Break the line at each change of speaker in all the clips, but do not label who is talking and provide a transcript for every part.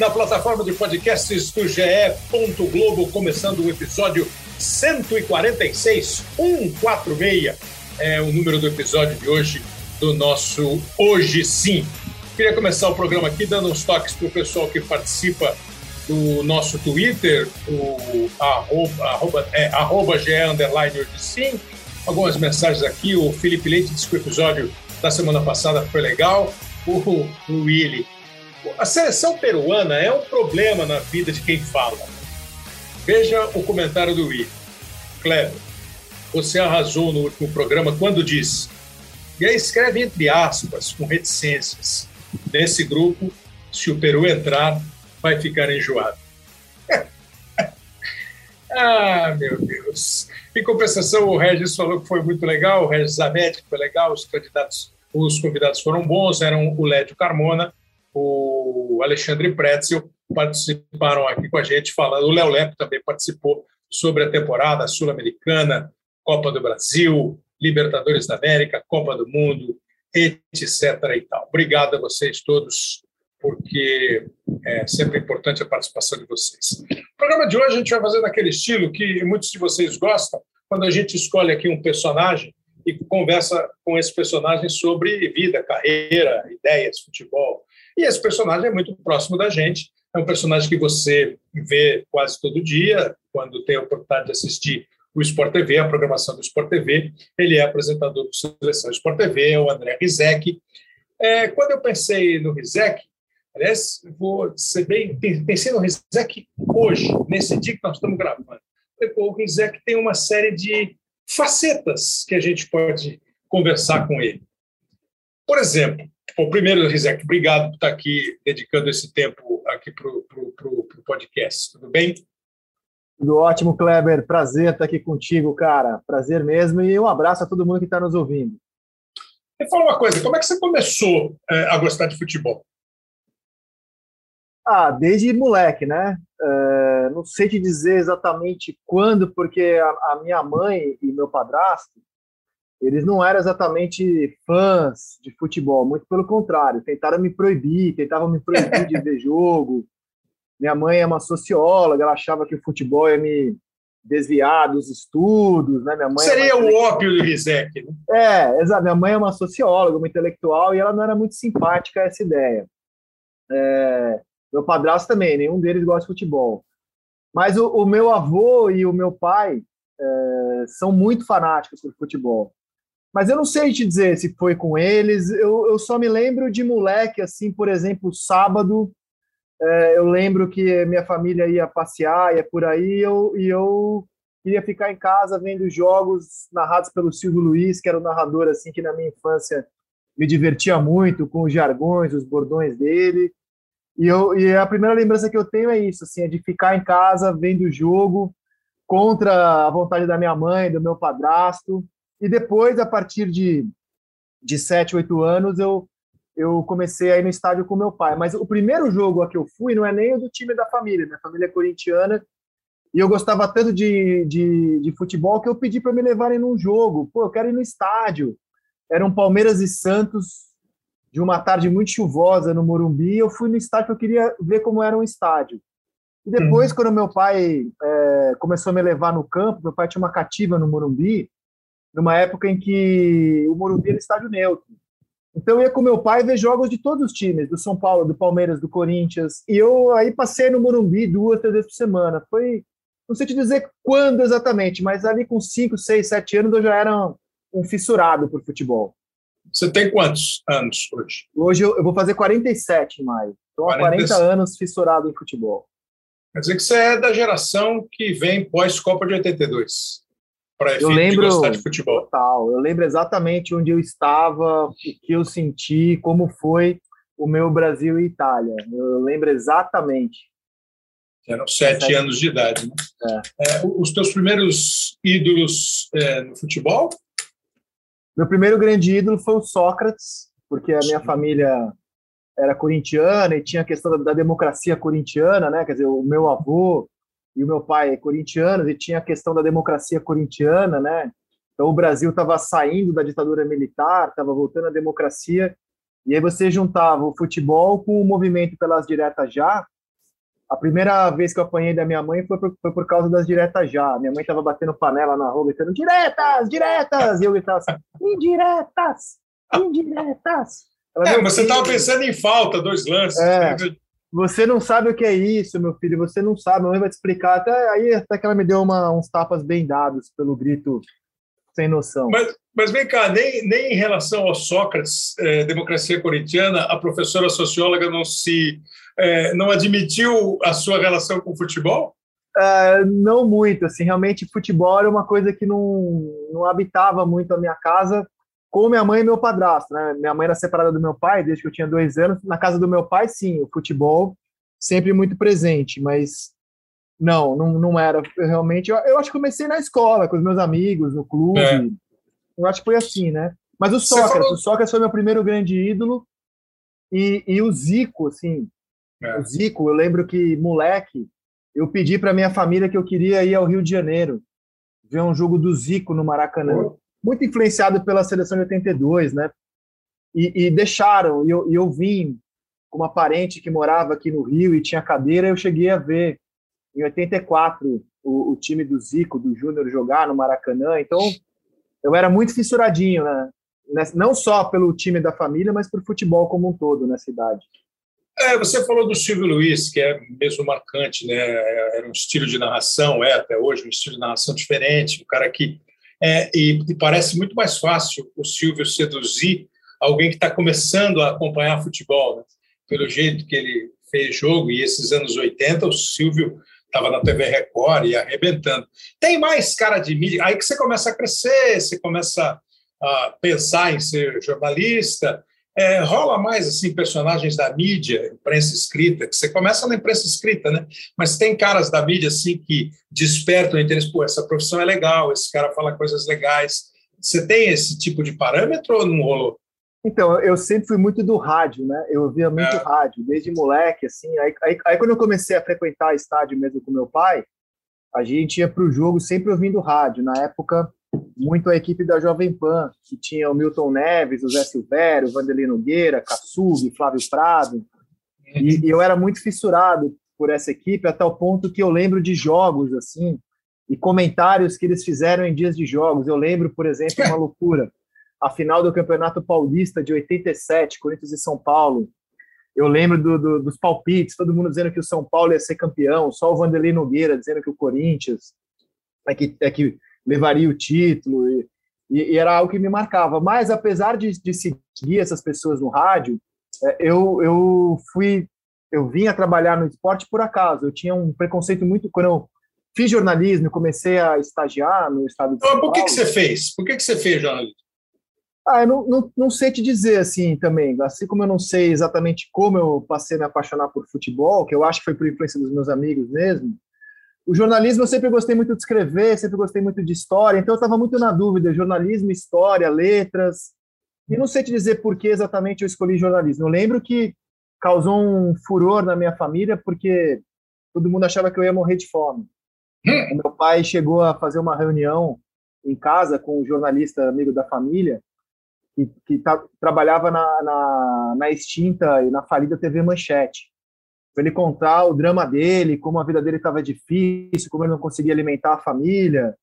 Na plataforma de podcasts do GE. Globo, começando o episódio 146, 146. É o número do episódio de hoje do nosso Hoje Sim. Queria começar o programa aqui dando uns toques para o pessoal que participa do nosso Twitter, o arroba, arroba, é, arroba GE Hoje Sim. Algumas mensagens aqui. O Felipe Leite disse que o episódio da semana passada foi legal. O, o Willy a seleção peruana é um problema na vida de quem fala. Veja o comentário do Will. Kleber, você arrasou no último programa quando disse. E aí escreve entre aspas, com reticências. Nesse grupo, se o Peru entrar, vai ficar enjoado. ah, meu Deus. Em compensação, o Regis falou que foi muito legal, o Regis Zanetti foi legal, os candidatos, os convidados foram bons, eram o Lédio Carmona o Alexandre Pretzel participaram aqui com a gente falando, o Léo Lepo também participou sobre a temporada Sul-Americana, Copa do Brasil, Libertadores da América, Copa do Mundo, etc. e tal. Obrigado a vocês todos, porque é sempre importante a participação de vocês. O programa de hoje a gente vai fazer naquele estilo que muitos de vocês gostam, quando a gente escolhe aqui um personagem e conversa com esse personagem sobre vida, carreira, ideias, futebol, e esse personagem é muito próximo da gente. É um personagem que você vê quase todo dia, quando tem a oportunidade de assistir o Sport TV, a programação do Sport TV. Ele é apresentador do Seleção Sport TV, é o André Rizek. É, quando eu pensei no Rizek, aliás, vou ser bem, pensei no Rizek hoje, nesse dia que nós estamos gravando. O Rizek tem uma série de facetas que a gente pode conversar com ele. Por exemplo, Bom, primeiro, Rizek, obrigado por estar aqui dedicando esse tempo aqui para o podcast. Tudo bem?
Tudo ótimo, Kleber. Prazer estar aqui contigo, cara. Prazer mesmo. E um abraço a todo mundo que está nos ouvindo.
Me fala uma coisa, como é que você começou é, a gostar de futebol?
Ah, desde moleque, né? É, não sei te dizer exatamente quando, porque a, a minha mãe e meu padrasto eles não eram exatamente fãs de futebol, muito pelo contrário, tentaram me proibir, tentavam me proibir de ver jogo. Minha mãe é uma socióloga, ela achava que o futebol ia me desviar dos estudos, né? Minha mãe
é Seria é o ópio do Rizek, né?
É, exato. Minha mãe é uma socióloga, uma intelectual, e ela não era muito simpática a essa ideia. É... Meu padrasto também, nenhum deles gosta de futebol. Mas o, o meu avô e o meu pai é, são muito fanáticos por futebol. Mas eu não sei te dizer se foi com eles. Eu, eu só me lembro de moleque, assim, por exemplo, sábado. É, eu lembro que minha família ia passear, ia por aí, eu, e eu queria ficar em casa vendo jogos narrados pelo Silvio Luiz, que era o narrador, assim, que na minha infância me divertia muito com os jargões, os bordões dele. E, eu, e a primeira lembrança que eu tenho é isso, assim, é de ficar em casa vendo o jogo contra a vontade da minha mãe, do meu padrasto. E depois, a partir de, de 7, 8 anos, eu, eu comecei a ir no estádio com meu pai. Mas o primeiro jogo a que eu fui não é nem o do time da família. Minha família é corintiana. E eu gostava tanto de, de, de futebol que eu pedi para me levarem num jogo. Pô, eu quero ir no estádio. Era um Palmeiras e Santos de uma tarde muito chuvosa no Morumbi. Eu fui no estádio porque eu queria ver como era um estádio. E depois, uhum. quando meu pai é, começou a me levar no campo, meu pai tinha uma cativa no Morumbi, numa época em que o Morumbi era estádio neutro. Então eu ia com meu pai ver jogos de todos os times, do São Paulo, do Palmeiras, do Corinthians. E eu aí passei no Morumbi duas, três vezes por semana. Foi, não sei te dizer quando exatamente, mas ali com cinco, seis, sete anos eu já era um fissurado por futebol.
Você tem quantos anos hoje?
Hoje eu, eu vou fazer 47 em maio. Estou há 40 anos fissurado em futebol.
Quer dizer que você é da geração que vem pós-Copa de 82
para eu lembro, de de futebol. Total, eu lembro exatamente onde eu estava, o que eu senti, como foi o meu Brasil e Itália. Eu lembro exatamente.
Eram sete, sete anos de idade. Né? É. É, os teus primeiros ídolos é, no futebol?
Meu primeiro grande ídolo foi o Sócrates, porque a minha Sim. família era corintiana e tinha a questão da, da democracia corintiana, né? Quer dizer, o meu avô e o meu pai é corintiano e tinha a questão da democracia corintiana, né? Então o Brasil estava saindo da ditadura militar, estava voltando à democracia, E aí você juntava o futebol com o movimento pelas diretas já. A primeira vez que eu apanhei da minha mãe foi por, foi por causa das diretas já. Minha mãe estava batendo panela na rua, gritando diretas, diretas! E eu gritava assim, indiretas, indiretas.
Ela, é, mas você estava pensando em falta, dois lances. É,
você não sabe o que é isso, meu filho, você não sabe, a mãe vai te explicar. Até aí, até que ela me deu uma, uns tapas bem dados pelo grito sem noção.
Mas, mas vem cá, nem, nem em relação ao Sócrates, é, democracia corintiana, a professora socióloga não se é, não admitiu a sua relação com o futebol?
Uh, não muito, assim, realmente futebol era uma coisa que não, não habitava muito a minha casa, com minha mãe e meu padrasto, né? Minha mãe era separada do meu pai desde que eu tinha dois anos. Na casa do meu pai, sim, o futebol sempre muito presente, mas não, não, não era realmente. Eu, eu acho que comecei na escola, com os meus amigos, no clube. É. Eu acho que foi assim, né? Mas o Sócrates, falou... o Sócrates foi meu primeiro grande ídolo. E, e o Zico, assim, é. o Zico, eu lembro que, moleque, eu pedi para minha família que eu queria ir ao Rio de Janeiro, ver um jogo do Zico no Maracanã. Muito influenciado pela seleção de 82, né? E, e deixaram, e eu, e eu vim com uma parente que morava aqui no Rio e tinha cadeira, eu cheguei a ver em 84 o, o time do Zico, do Júnior jogar no Maracanã, então eu era muito fissuradinho, né? Não só pelo time da família, mas por futebol como um todo na cidade.
É, você falou do Silvio Luiz, que é mesmo marcante, né? Era um estilo de narração, é até hoje um estilo de narração diferente, um cara que é, e, e, parece muito mais fácil o Silvio seduzir alguém que está começando a acompanhar futebol, né? pelo jeito que ele fez jogo e esses anos 80, o Silvio estava na TV Record e arrebentando. Tem mais cara de mídia, aí que você começa a crescer, você começa a pensar em ser jornalista, é, rola mais assim personagens da mídia, imprensa escrita, que você começa na imprensa escrita, né? Mas tem caras da mídia assim que despertam o interesse, pô, essa profissão é legal, esse cara fala coisas legais. Você tem esse tipo de parâmetro ou não rolou?
Então, eu sempre fui muito do rádio, né? Eu ouvia muito é. rádio, desde moleque, assim. Aí, aí, aí, quando eu comecei a frequentar estádio mesmo com meu pai, a gente ia para o jogo sempre ouvindo rádio. Na época, muito a equipe da Jovem Pan, que tinha o Milton Neves, o Zé Silvério, o Vanderlei Nogueira, Kassug, Flávio Prado. E, e, eu era muito fissurado por essa equipe, até o ponto que eu lembro de jogos, assim, e comentários que eles fizeram em dias de jogos. Eu lembro, por exemplo, uma loucura a final do Campeonato Paulista de 87, Corinthians e São Paulo. Eu lembro do, do, dos palpites, todo mundo dizendo que o São Paulo ia ser campeão, só o Vanderlei Nogueira dizendo que o Corinthians é que, é que levaria o título, e, e, era algo que me marcava. Mas, apesar de, de seguir essas pessoas no rádio, é, eu, eu fui, eu vim a trabalhar no esporte por acaso. Eu tinha um preconceito muito, quando eu fiz jornalismo, comecei a estagiar no estado de São
Paulo. Por que, que você fez? Por que, que você fez jornalismo?
Ah, eu não, não, não sei te dizer assim também. Assim como eu não sei exatamente como eu passei a me apaixonar por futebol, que eu acho que foi por influência dos meus amigos mesmo. O jornalismo eu sempre gostei muito de escrever, sempre gostei muito de história, então eu estava muito na dúvida: jornalismo, história, letras. E não sei te dizer por que exatamente eu escolhi jornalismo. Eu lembro que causou um furor na minha família porque todo mundo achava que eu ia morrer de fome. Hum. Meu pai chegou a fazer uma reunião em casa com um jornalista amigo da família que, que tá, trabalhava na, na, na, extinta e na falida TV Manchete. Para ele contar o drama dele, como a vida dele estava difícil, como ele não conseguia alimentar a família.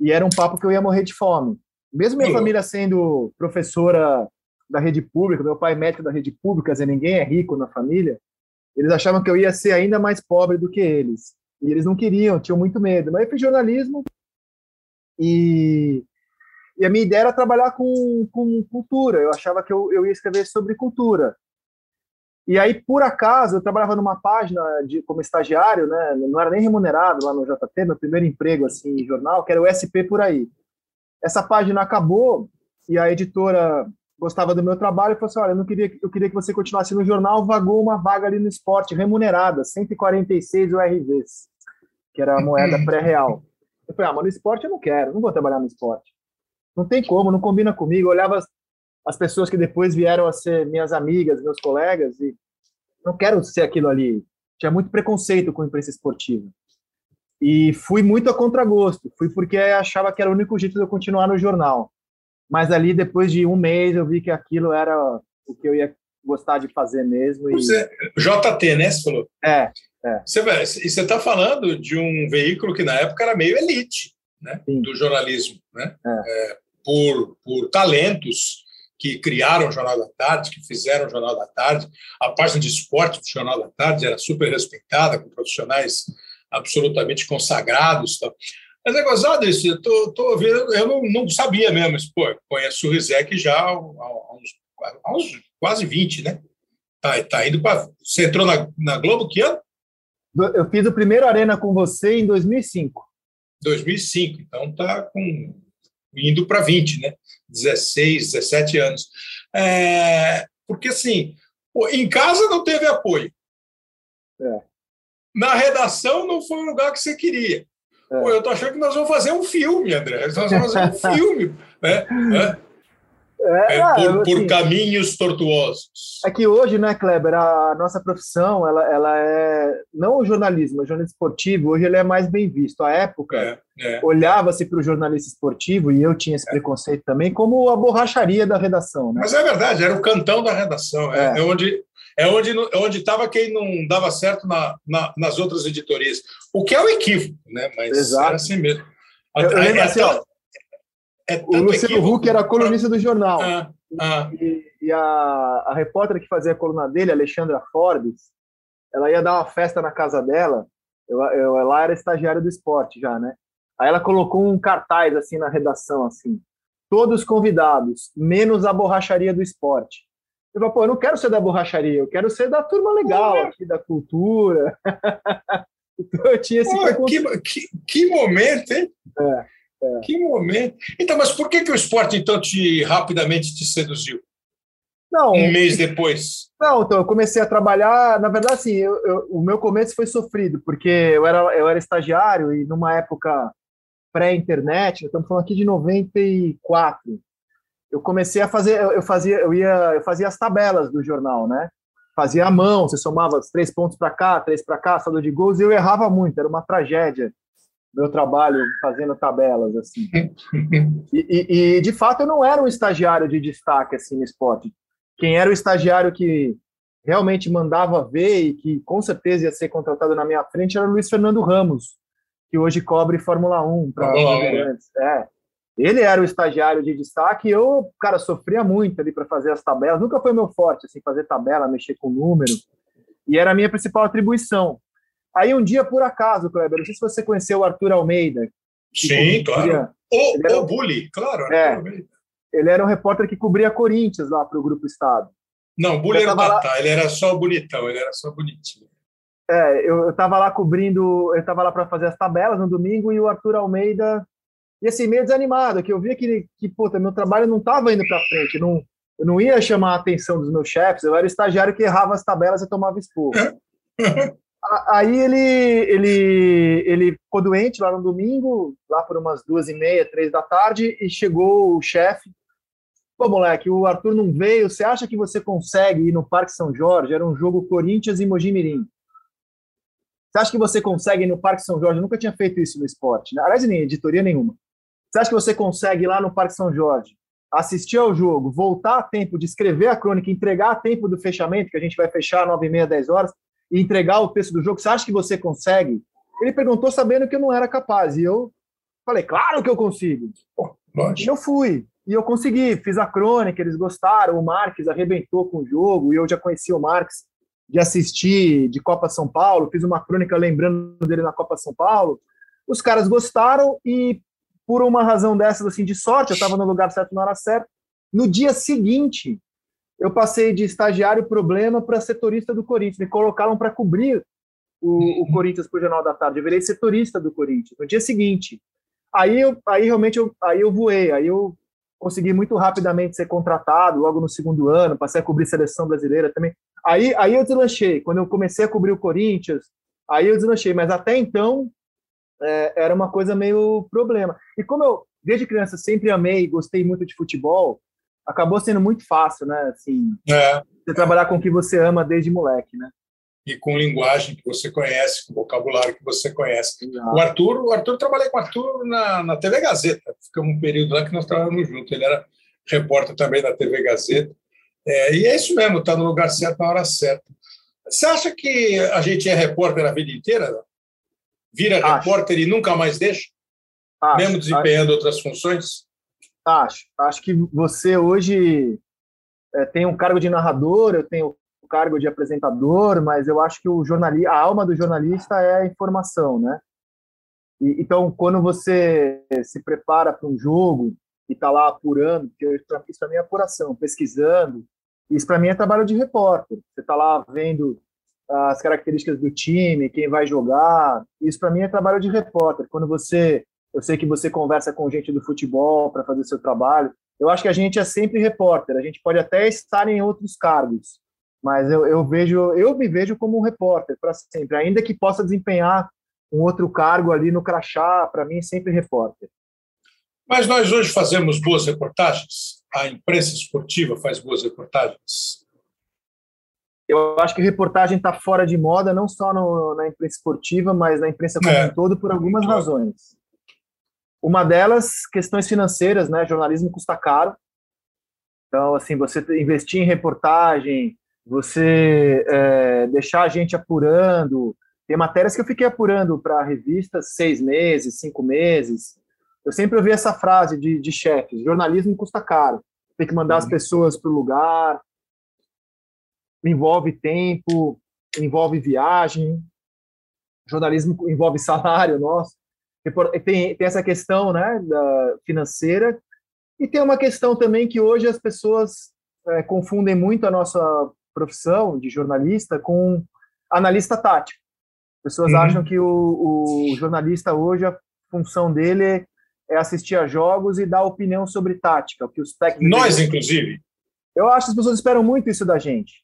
E era um papo que eu ia morrer de fome. Mesmo minha Sim. família sendo professora da rede pública, meu pai é médico da rede pública, e ninguém é rico na família, eles achavam que eu ia ser ainda mais pobre do que eles. E eles não queriam, tinham muito medo. Mas eu fiz jornalismo e e a minha ideia era trabalhar com, com cultura. Eu achava que eu, eu ia escrever sobre cultura. E aí, por acaso, eu trabalhava numa página de, como estagiário, né? Não era nem remunerado lá no JT, meu primeiro emprego assim em jornal, que era o SP por aí. Essa página acabou e a editora gostava do meu trabalho e falou assim: olha, eu, não queria, eu queria que você continuasse no jornal, vagou uma vaga ali no esporte remunerada, 146 URVs, que era a moeda pré-real. Eu falei: ah, mas no esporte eu não quero, não vou trabalhar no esporte. Não tem como, não combina comigo. Eu olhava as, as pessoas que depois vieram a ser minhas amigas, meus colegas, e não quero ser aquilo ali. Tinha muito preconceito com a imprensa esportiva. E fui muito a contragosto. Fui porque achava que era o único jeito de eu continuar no jornal. Mas ali, depois de um mês, eu vi que aquilo era o que eu ia gostar de fazer mesmo. E...
Você, JT, né? Você falou?
É. é.
Você, você está falando de um veículo que na época era meio elite né? do jornalismo, né? É. É, por, por talentos que criaram o Jornal da Tarde, que fizeram o Jornal da Tarde. A página de esporte do Jornal da Tarde era super respeitada, com profissionais absolutamente consagrados. Tal. Mas é gozado isso, eu, tô, tô vendo, eu não, não, sabia mesmo, mas, pô, conheço o Rizek já há, uns, há uns quase 20, né? Tá, tá indo para. Você entrou na, na Globo que ano?
Eu fiz o primeiro Arena com você em 2005.
2005, então tá com indo para 20, né? 16, 17 anos. É, porque assim, em casa não teve apoio. É. Na redação não foi o lugar que você queria. É. Pô, eu estou achando que nós vamos fazer um filme, André. Nós vamos fazer um filme. Né? É, é, por, assim, por, caminhos tortuosos.
É que hoje, né, Kleber, a nossa profissão, ela, ela é não o jornalismo, o jornalismo esportivo, hoje ele é mais bem visto. A época, é, é. olhava-se para o jornalista esportivo, e eu tinha esse é. preconceito também, como a borracharia da redação. Né?
Mas é verdade, era o cantão da redação. É, onde é onde é onde estava quem não dava certo na, na, nas outras editorias. O que é o equívoco, né? Mas
Exato.
era assim mesmo.
Eu, eu lembro assim, ó, é o Luciano Huck era colunista do jornal. Ah, ah. E, e, a, a repórter que fazia a coluna dele, Alexandra Forbes, ela ia dar uma festa na casa dela. Eu, eu, ela era estagiária do esporte já, né? Aí ela colocou um cartaz assim na redação, assim, todos convidados, menos a borracharia do esporte. Eu falei, pô, eu não quero ser da borracharia, eu quero ser da turma legal aqui, da cultura.
então eu tinha esse pô, que, que, que, momento, hein? É. É. Que momento. Então, mas por que, que o esporte, então, te rapidamente te seduziu? Não, um mês depois.
Não, então eu comecei a trabalhar. Na verdade, assim, eu, eu, o meu começo foi sofrido, porque eu era, eu era estagiário e numa época pré-internet, estamos falando aqui de 94. Eu comecei a fazer, eu fazia, eu ia, eu fazia as tabelas do jornal, né? Fazia à mão, você somava os três pontos para cá, três para cá, saldo de gols, e eu errava muito, era uma tragédia meu trabalho fazendo tabelas assim. E, e, e, de fato eu não era um estagiário de destaque assim no esporte. Quem era o estagiário que realmente mandava ver e que com certeza ia ser contratado na minha frente era o Luiz Fernando Ramos, que hoje cobre Fórmula 1 para é. Ele era o estagiário de destaque e eu, cara, sofria muito ali para fazer as tabelas. Nunca foi meu forte assim fazer tabela, mexer com número. E era a minha principal atribuição. Aí um dia, por acaso, Kleber, não sei se você conheceu o Arthur Almeida.
Sim, claro. O, era, o Bully, claro.
É, ele era um repórter que cobria Corinthians lá para o Grupo Estado.
Não, o Bully era lá... ele era só bonitão, ele era só bonitinho.
É, eu estava lá cobrindo, eu estava lá para fazer as tabelas no domingo e o Arthur Almeida, e assim, meio desanimado, que eu via que, que puta, meu trabalho não estava indo para frente, não, eu não ia chamar a atenção dos meus chefes, eu era o estagiário que errava as tabelas e tomava expor. Aí ele, ele, ele ficou doente lá no domingo, lá por umas duas e meia, três da tarde, e chegou o chefe. Pô, moleque, o Arthur não veio. Você acha que você consegue ir no Parque São Jorge? Era um jogo Corinthians e Mojimirim. Você acha que você consegue ir no Parque São Jorge? Eu nunca tinha feito isso no esporte, né? aliás, nem editoria nenhuma. Você acha que você consegue ir lá no Parque São Jorge, assistir ao jogo, voltar a tempo de escrever a crônica, entregar a tempo do fechamento, que a gente vai fechar nove e meia, dez horas, e entregar o texto do jogo, você acha que você consegue? Ele perguntou sabendo que eu não era capaz. E eu falei, claro que eu consigo. e eu fui. E eu consegui, fiz a crônica, eles gostaram, o Marques arrebentou com o jogo, e eu já conhecia o Marques de assistir de Copa São Paulo, fiz uma crônica lembrando dele na Copa São Paulo. Os caras gostaram e, por uma razão dessas, assim, de sorte, eu estava no lugar certo na hora certa. No dia seguinte, eu passei de estagiário problema para setorista do Corinthians. Me colocaram para cobrir o, o Corinthians para o Jornal da Tarde. Eu virei setorista do Corinthians no dia seguinte. Aí, eu, aí realmente eu, aí eu voei. Aí eu consegui muito rapidamente ser contratado logo no segundo ano. Passei a cobrir seleção brasileira também. Aí, aí eu deslanchei. Quando eu comecei a cobrir o Corinthians, aí eu deslanchei. Mas até então é, era uma coisa meio problema. E como eu desde criança sempre amei, gostei muito de futebol acabou sendo muito fácil, né? Assim, é. você trabalhar com o que você ama desde moleque, né?
E com linguagem que você conhece, com vocabulário que você conhece. Exato. O Arthur, o Arthur trabalhei com o Arthur na, na TV Gazeta. Ficamos um período lá que nós trabalhamos juntos. Ele era repórter também da TV Gazeta. É, e é isso mesmo, está no lugar certo na hora certa. Você acha que a gente é repórter a vida inteira? Vira acho. repórter e nunca mais deixa? Acho, mesmo desempenhando acho, outras funções?
Acho. Acho que você hoje é, tem um cargo de narrador, eu tenho o cargo de apresentador, mas eu acho que o jornalista, a alma do jornalista é a informação, né? E, então, quando você se prepara para um jogo e está lá apurando, isso para mim é apuração, pesquisando, isso para mim é trabalho de repórter. Você está lá vendo as características do time, quem vai jogar, isso para mim é trabalho de repórter. Quando você, eu sei que você conversa com gente do futebol para fazer seu trabalho, eu acho que a gente é sempre repórter. A gente pode até estar em outros cargos, mas eu, eu vejo, eu me vejo como um repórter para sempre, ainda que possa desempenhar um outro cargo ali no crachá, para mim, sempre repórter.
Mas nós hoje fazemos boas reportagens? A imprensa esportiva faz boas reportagens?
Eu acho que reportagem está fora de moda, não só no, na imprensa esportiva, mas na imprensa como é. um todo, por algumas razões. Uma delas, questões financeiras, né? Jornalismo custa caro. Então, assim, você investir em reportagem, você é, deixar a gente apurando, tem matérias que eu fiquei apurando para revistas seis meses, cinco meses. Eu sempre ouvi essa frase de, de chefes: jornalismo custa caro. Tem que mandar uhum. as pessoas para o lugar, envolve tempo, envolve viagem, jornalismo envolve salário nosso. Tem, tem essa questão né, da financeira e tem uma questão também que hoje as pessoas é, confundem muito a nossa profissão de jornalista com analista tático. Pessoas uhum. acham que o, o, jornalista hoje, a função dele é assistir a jogos e dar opinião sobre tática, o que os técnicos.
Nós, inclusive.
Eu acho que as pessoas esperam muito isso da gente.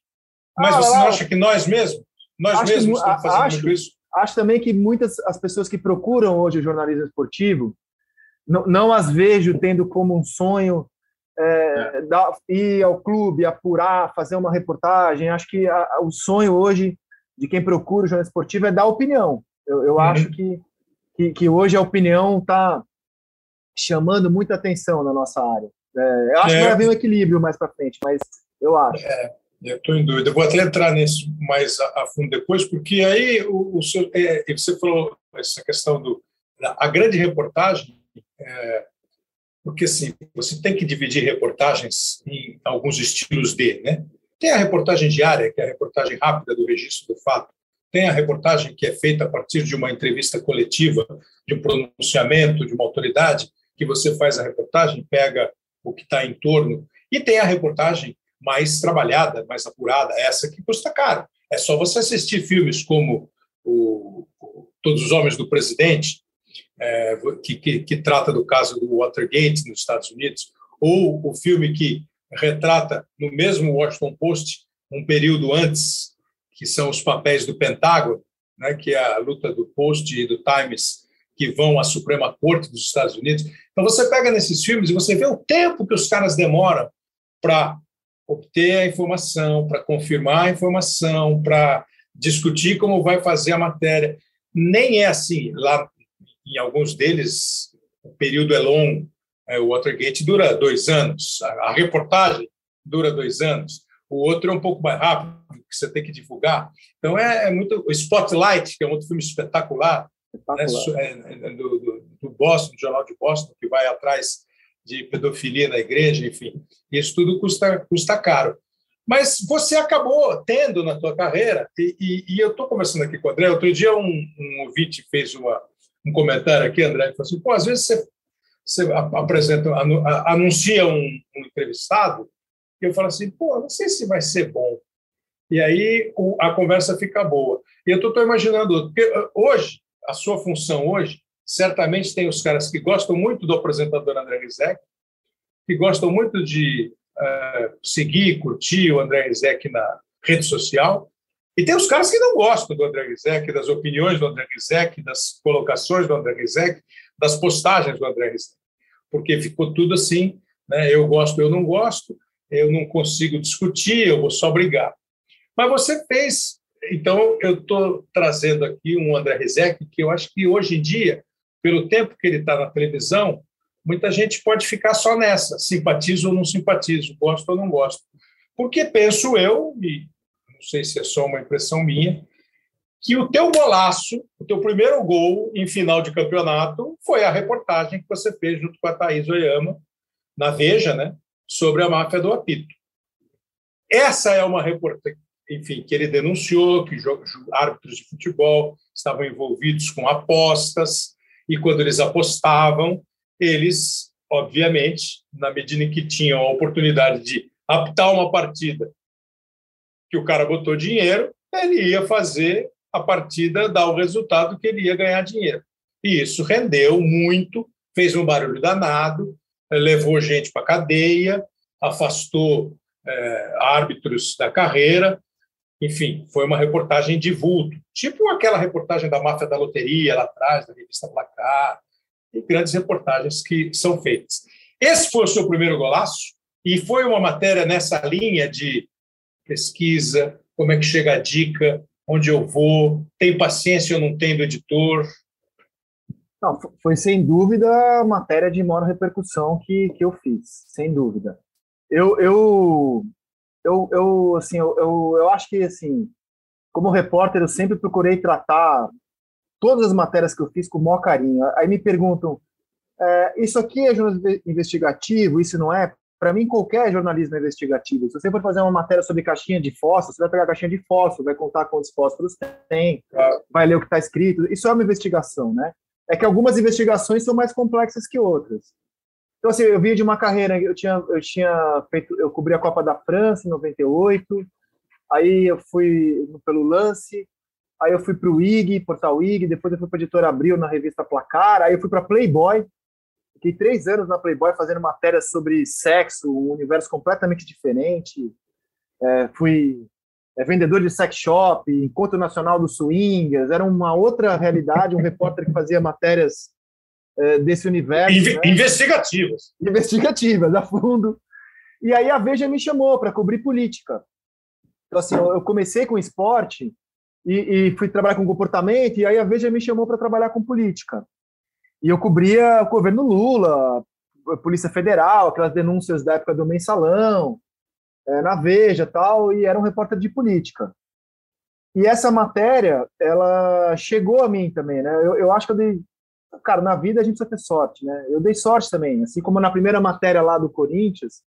Mas ah, você não acha que nós mesmos? Nós mesmos que, estamos fazendo
acho,
isso?
Acho também que muitas as pessoas que procuram hoje o jornalismo esportivo não, não as vejo tendo como um sonho é, é. Dar, ir ao clube, apurar, fazer uma reportagem. Acho que a, o sonho hoje de quem procura o jornal esportivo é dar opinião. Eu, eu uhum. acho que, que, que, hoje a opinião está chamando muita atenção na nossa área. É, eu acho é. que vai haver um equilíbrio mais para frente, mas eu acho.
É, eu estou em dúvida. Vou até entrar nisso mais a, a fundo depois, porque aí o, o senhor, é, você falou essa questão do a grande reportagem, é, porque assim você tem que dividir reportagens em alguns estilos de, né? Tem a reportagem diária, que é a reportagem rápida do registro do fato. Tem a reportagem que é feita a partir de uma entrevista coletiva, de um pronunciamento de uma autoridade, que você faz a reportagem, pega o que está em torno. E tem a reportagem mais trabalhada, mais apurada, essa que custa caro. É só você assistir filmes como o, Todos os Homens do Presidente, é, que, que, que trata do caso do Watergate nos Estados Unidos, ou o filme que retrata no mesmo Washington Post um período antes, que são os papéis do Pentágono, né, que é a luta do Post e do Times, que vão à Suprema Corte dos Estados Unidos. Então você pega nesses filmes e você vê o tempo que os caras demoram para obter a informação, para confirmar a informação, para discutir como vai fazer a matéria. Nem é assim. Lá, em alguns deles, o período é longo, é, o Watergate dura dois anos, a, reportagem dura dois anos. O outro é um pouco mais rápido, que você tem que divulgar. Então, é, é muito. O Spotlight, que é um outro filme espetacular, espetacular. Né, é, é, do, do, do, Boston, do Jornal de Boston, que vai atrás de pedofilia na igreja, enfim. Isso tudo custa, custa caro. Mas você acabou tendo na tua carreira, e, e, e eu estou conversando aqui com o André, outro dia um, um ouvinte fez uma, um comentário aqui, André, falou assim, pô, às vezes você você apresenta, anuncia um, um entrevistado, e eu falo assim, pô, não sei se vai ser bom. E aí a conversa fica boa. E eu estou imaginando, porque ah, hoje, a sua função hoje, certamente tem os caras que gostam muito do apresentador André Rizek, que gostam muito de uh, seguir, curtir o André Rizek na rede social, e tem os caras que não gostam do André Rizek, das opiniões do André Rizek, das colocações do André Rizek, das postagens do André Rizek porque ficou tudo assim, né? eu gosto, eu não gosto, eu não consigo discutir, eu vou só brigar. Mas você fez, então eu estou trazendo aqui um André Rizek, que eu acho que hoje em dia, pelo tempo que ele está na televisão, muita gente pode ficar só nessa, simpatizo ou não simpatizo, gosto ou não gosto. Porque penso eu, e não sei se é só uma impressão minha, que o teu golaço, o teu primeiro gol em final de campeonato foi a reportagem que você fez junto com a Thaís Oyama, na Veja, né, sobre a máfia do apito. Essa é uma reportagem, enfim, que ele denunciou que árbitros de futebol estavam envolvidos com apostas e quando eles apostavam, eles, obviamente, na medida em que tinham a oportunidade de apitar uma partida que o cara botou dinheiro, ele ia fazer a partida dar o resultado que ele ia ganhar dinheiro. E isso rendeu muito, fez um barulho danado, levou gente para cadeia, afastou é, árbitros da carreira. Enfim, foi uma reportagem de vulto, tipo aquela reportagem da máfia da loteria lá atrás, da revista Placar, e grandes reportagens que são feitas. Esse foi o seu primeiro golaço, e foi uma matéria nessa linha de pesquisa, como é que chega a dica, onde eu vou, tem paciência ou não tem do editor?
Não, foi sem dúvida a matéria de maior repercussão que, que eu fiz, sem dúvida. Eu, eu, eu, eu assim, eu, eu, eu acho que, assim, como repórter, eu sempre procurei tratar todas as matérias que eu fiz com o maior carinho. Aí me perguntam, é, isso aqui é jornalismo investigativo, isso não é? Para mim, qualquer jornalismo é investigativo. Se você for fazer uma matéria sobre caixinha de fósforo, você vai pegar a caixinha de fósforo, vai contar quantos fósforos tem, vai ler o que está escrito. Isso é uma investigação, né? É que algumas investigações são mais complexas que outras. Então, assim, eu vi de uma carreira, eu tinha, eu tinha feito, eu cobri a Copa da França em 98, aí eu fui pelo Lance, aí eu fui para o IG, Portal IG, depois eu fui para a Editora Abril na revista Placar, aí eu fui para Playboy, Fiquei três anos na Playboy fazendo matérias sobre sexo, um universo completamente diferente. É, fui é, vendedor de sex shop, encontro nacional dos swingers, era uma outra realidade, um repórter que fazia matérias desse universo.
Inve né? Investigativas.
Investigativas, a fundo. E aí a Veja me chamou para cobrir política. Então, assim, eu comecei com esporte e, e fui trabalhar com comportamento, e aí a Veja me chamou para trabalhar com política. E eu cobria o governo Lula, a Polícia Federal, aquelas denúncias da época do mensalão, é, na Veja tal, e era um repórter de política. E essa matéria, ela chegou a mim também, né? Eu, eu acho que eu dei. Cara, na vida a gente precisa ter sorte, né? Eu dei sorte também, assim como na primeira matéria lá do Corinthians,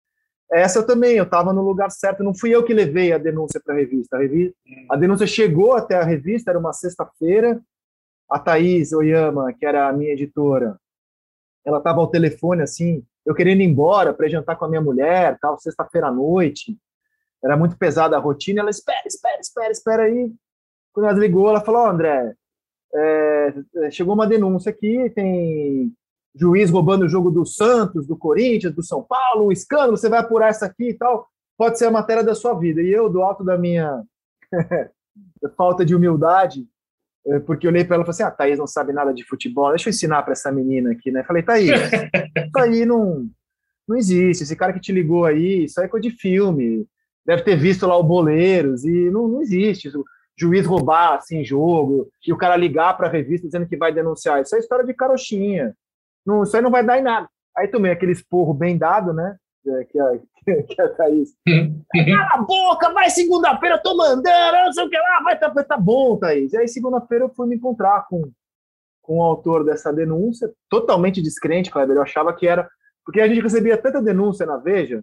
essa eu também, eu estava no lugar certo, não fui eu que levei a denúncia para a revista. A revista, a denúncia chegou até a revista, era uma sexta-feira, a Thaís Oyama, que era a minha editora, ela estava ao telefone assim, eu querendo ir embora para jantar com a minha mulher, tal, sexta-feira à noite. Era muito pesada a rotina. Ela espera, espera, espera, espera aí. Quando ela ligou, ela falou: oh, André, é, chegou uma denúncia aqui, tem juiz roubando o jogo do Santos, do Corinthians, do São Paulo, um escândalo. Você vai apurar essa aqui e tal. Pode ser a matéria da sua vida. E eu, do alto da minha falta de humildade, é, porque eu olhei para ela e falei assim: ah, Thaís não sabe nada de futebol, deixa eu ensinar para essa menina aqui, né? Falei, Thaís, isso aí não, não existe. Esse cara que te ligou aí, isso aí é coisa de filme. Deve ter visto lá o Boleiros, e não, não existe. O juiz roubar assim jogo, e o cara ligar para a revista dizendo que vai denunciar. Isso é história de carochinha. Não, isso aí não vai dar em nada. Aí tomei aquele esporro bem dado, né? É, que a, que a Thaís. Cala a boca, vai segunda-feira, eu tô mandando, não sei o que lá, vai, tá, tá bom, Thaís. E aí, segunda-feira, eu fui me encontrar com, com o autor dessa denúncia, totalmente descrente, Kleber. Eu achava que era. Porque a gente recebia tanta denúncia na Veja,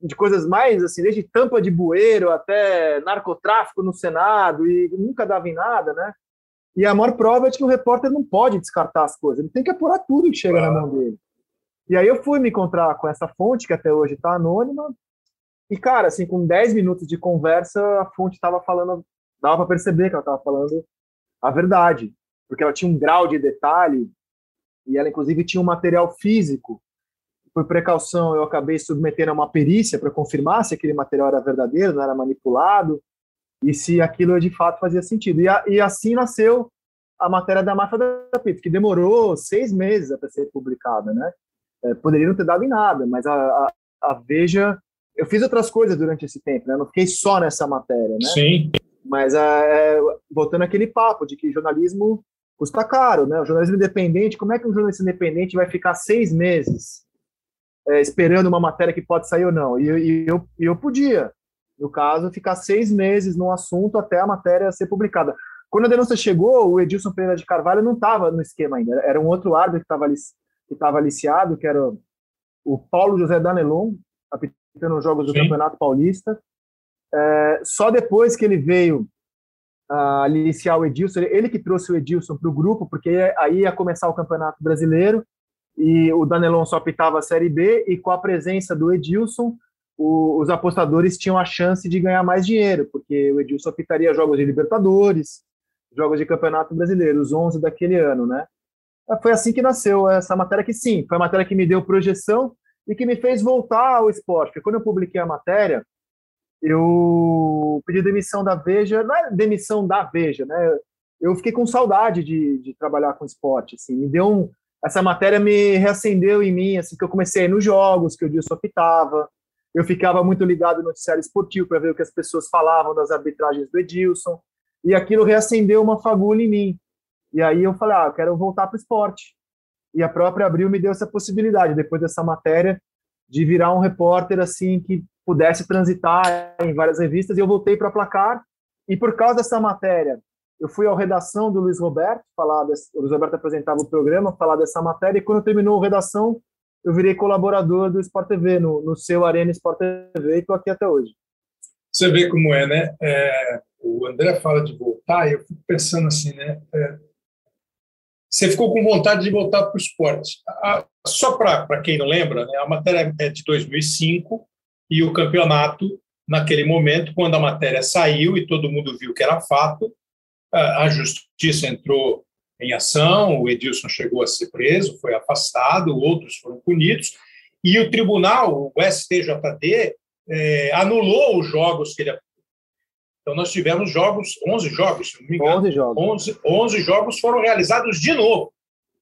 de coisas mais, assim, desde tampa de bueiro até narcotráfico no Senado, e nunca dava em nada, né? E a maior prova é que o repórter não pode descartar as coisas, ele tem que apurar tudo que chega na mão dele. E aí eu fui me encontrar com essa fonte, que até hoje está anônima, e, cara, assim, com 10 minutos de conversa, a fonte estava falando, dava para perceber que ela estava falando a verdade, porque ela tinha um grau de detalhe, e ela, inclusive, tinha um material físico. Por precaução, eu acabei submetendo a uma perícia para confirmar se aquele material era verdadeiro, não era manipulado, e se aquilo de fato fazia sentido. E, a, e assim nasceu a matéria da máfia da pizza, que demorou seis meses para ser publicada, né? é, poderia não ter dado em nada, mas a, a, a, Veja. Eu fiz outras coisas durante esse tempo, né? Não fiquei só nessa matéria, né?
Sim.
Mas é, voltando àquele papo de que jornalismo custa caro, né? O jornalismo independente, como é que um jornalista independente vai ficar seis meses é, esperando uma matéria que pode sair ou não. E, e eu, e eu podia, no caso, ficar seis meses no assunto até a matéria ser publicada. Quando a denúncia chegou, o Edilson Pereira de Carvalho não estava no esquema ainda. Era um outro árbitro que estava aliciado, que era o Paulo José Danelon, apitando os jogos do Sim. Campeonato Paulista. É, só depois que ele veio a aliciar o Edilson, ele que trouxe o Edilson para o grupo, porque aí ia começar o Campeonato Brasileiro e o Danelon só apitava a Série B e com a presença do Edilson, o, os apostadores tinham a chance de ganhar mais dinheiro, porque o Edilson apitaria jogos de Libertadores, jogos de Campeonato Brasileiro, os 11 daquele ano, né? Foi assim que nasceu essa matéria que sim, foi a matéria que me deu projeção e que me fez voltar ao esporte. Porque quando eu publiquei a matéria, eu pedi demissão da Veja, não é demissão da Veja, né? Eu fiquei com saudade de, de trabalhar com esporte, assim, me deu um, essa matéria me reacendeu em mim, assim, que eu comecei nos jogos, que o Dilson apitava, eu ficava muito ligado no noticiário esportivo para ver o que as pessoas falavam das arbitragens do Edilson, e aquilo reacendeu uma fagulha em mim. E aí eu falei, ah, eu quero voltar para o esporte. E a própria Abril me deu essa possibilidade, depois dessa matéria, de virar um repórter assim que pudesse transitar em várias revistas. E eu voltei para Placar. E por causa dessa matéria, eu fui à redação do Luiz Roberto, falar desse, o Luiz Roberto apresentava o programa, falar dessa matéria. E quando terminou a redação, eu virei colaborador do Sport TV, no, no seu Arena Sport TV, e estou aqui até hoje.
Você vê como é, né? É, o André fala de voltar, e eu fico pensando assim, né? É, você ficou com vontade de voltar para o esporte. Só para quem não lembra, né, a matéria é de 2005 e o campeonato, naquele momento, quando a matéria saiu e todo mundo viu que era fato, a justiça entrou em ação, o Edilson chegou a ser preso, foi afastado, outros foram punidos, e o tribunal, o STJD, é, anulou os jogos que ele então, nós tivemos jogos, 11 jogos, se não me engano. 11 jogos. 11, 11 jogos foram realizados de novo.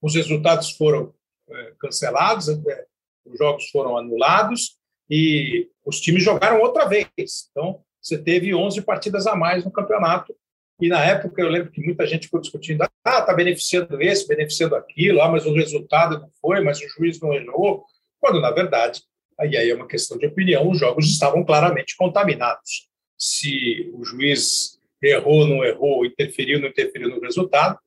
Os resultados foram é, cancelados, é, os jogos foram anulados e os times jogaram outra vez. Então, você teve 11 partidas a mais no campeonato. E na época eu lembro que muita gente ficou discutindo: ah, está beneficiando esse, beneficiando aquilo, ah, mas o resultado não foi, mas o juiz não errou. Quando, na verdade, aí é uma questão de opinião, os jogos estavam claramente contaminados se o juiz errou, não errou, interferiu, não interferiu no resultado.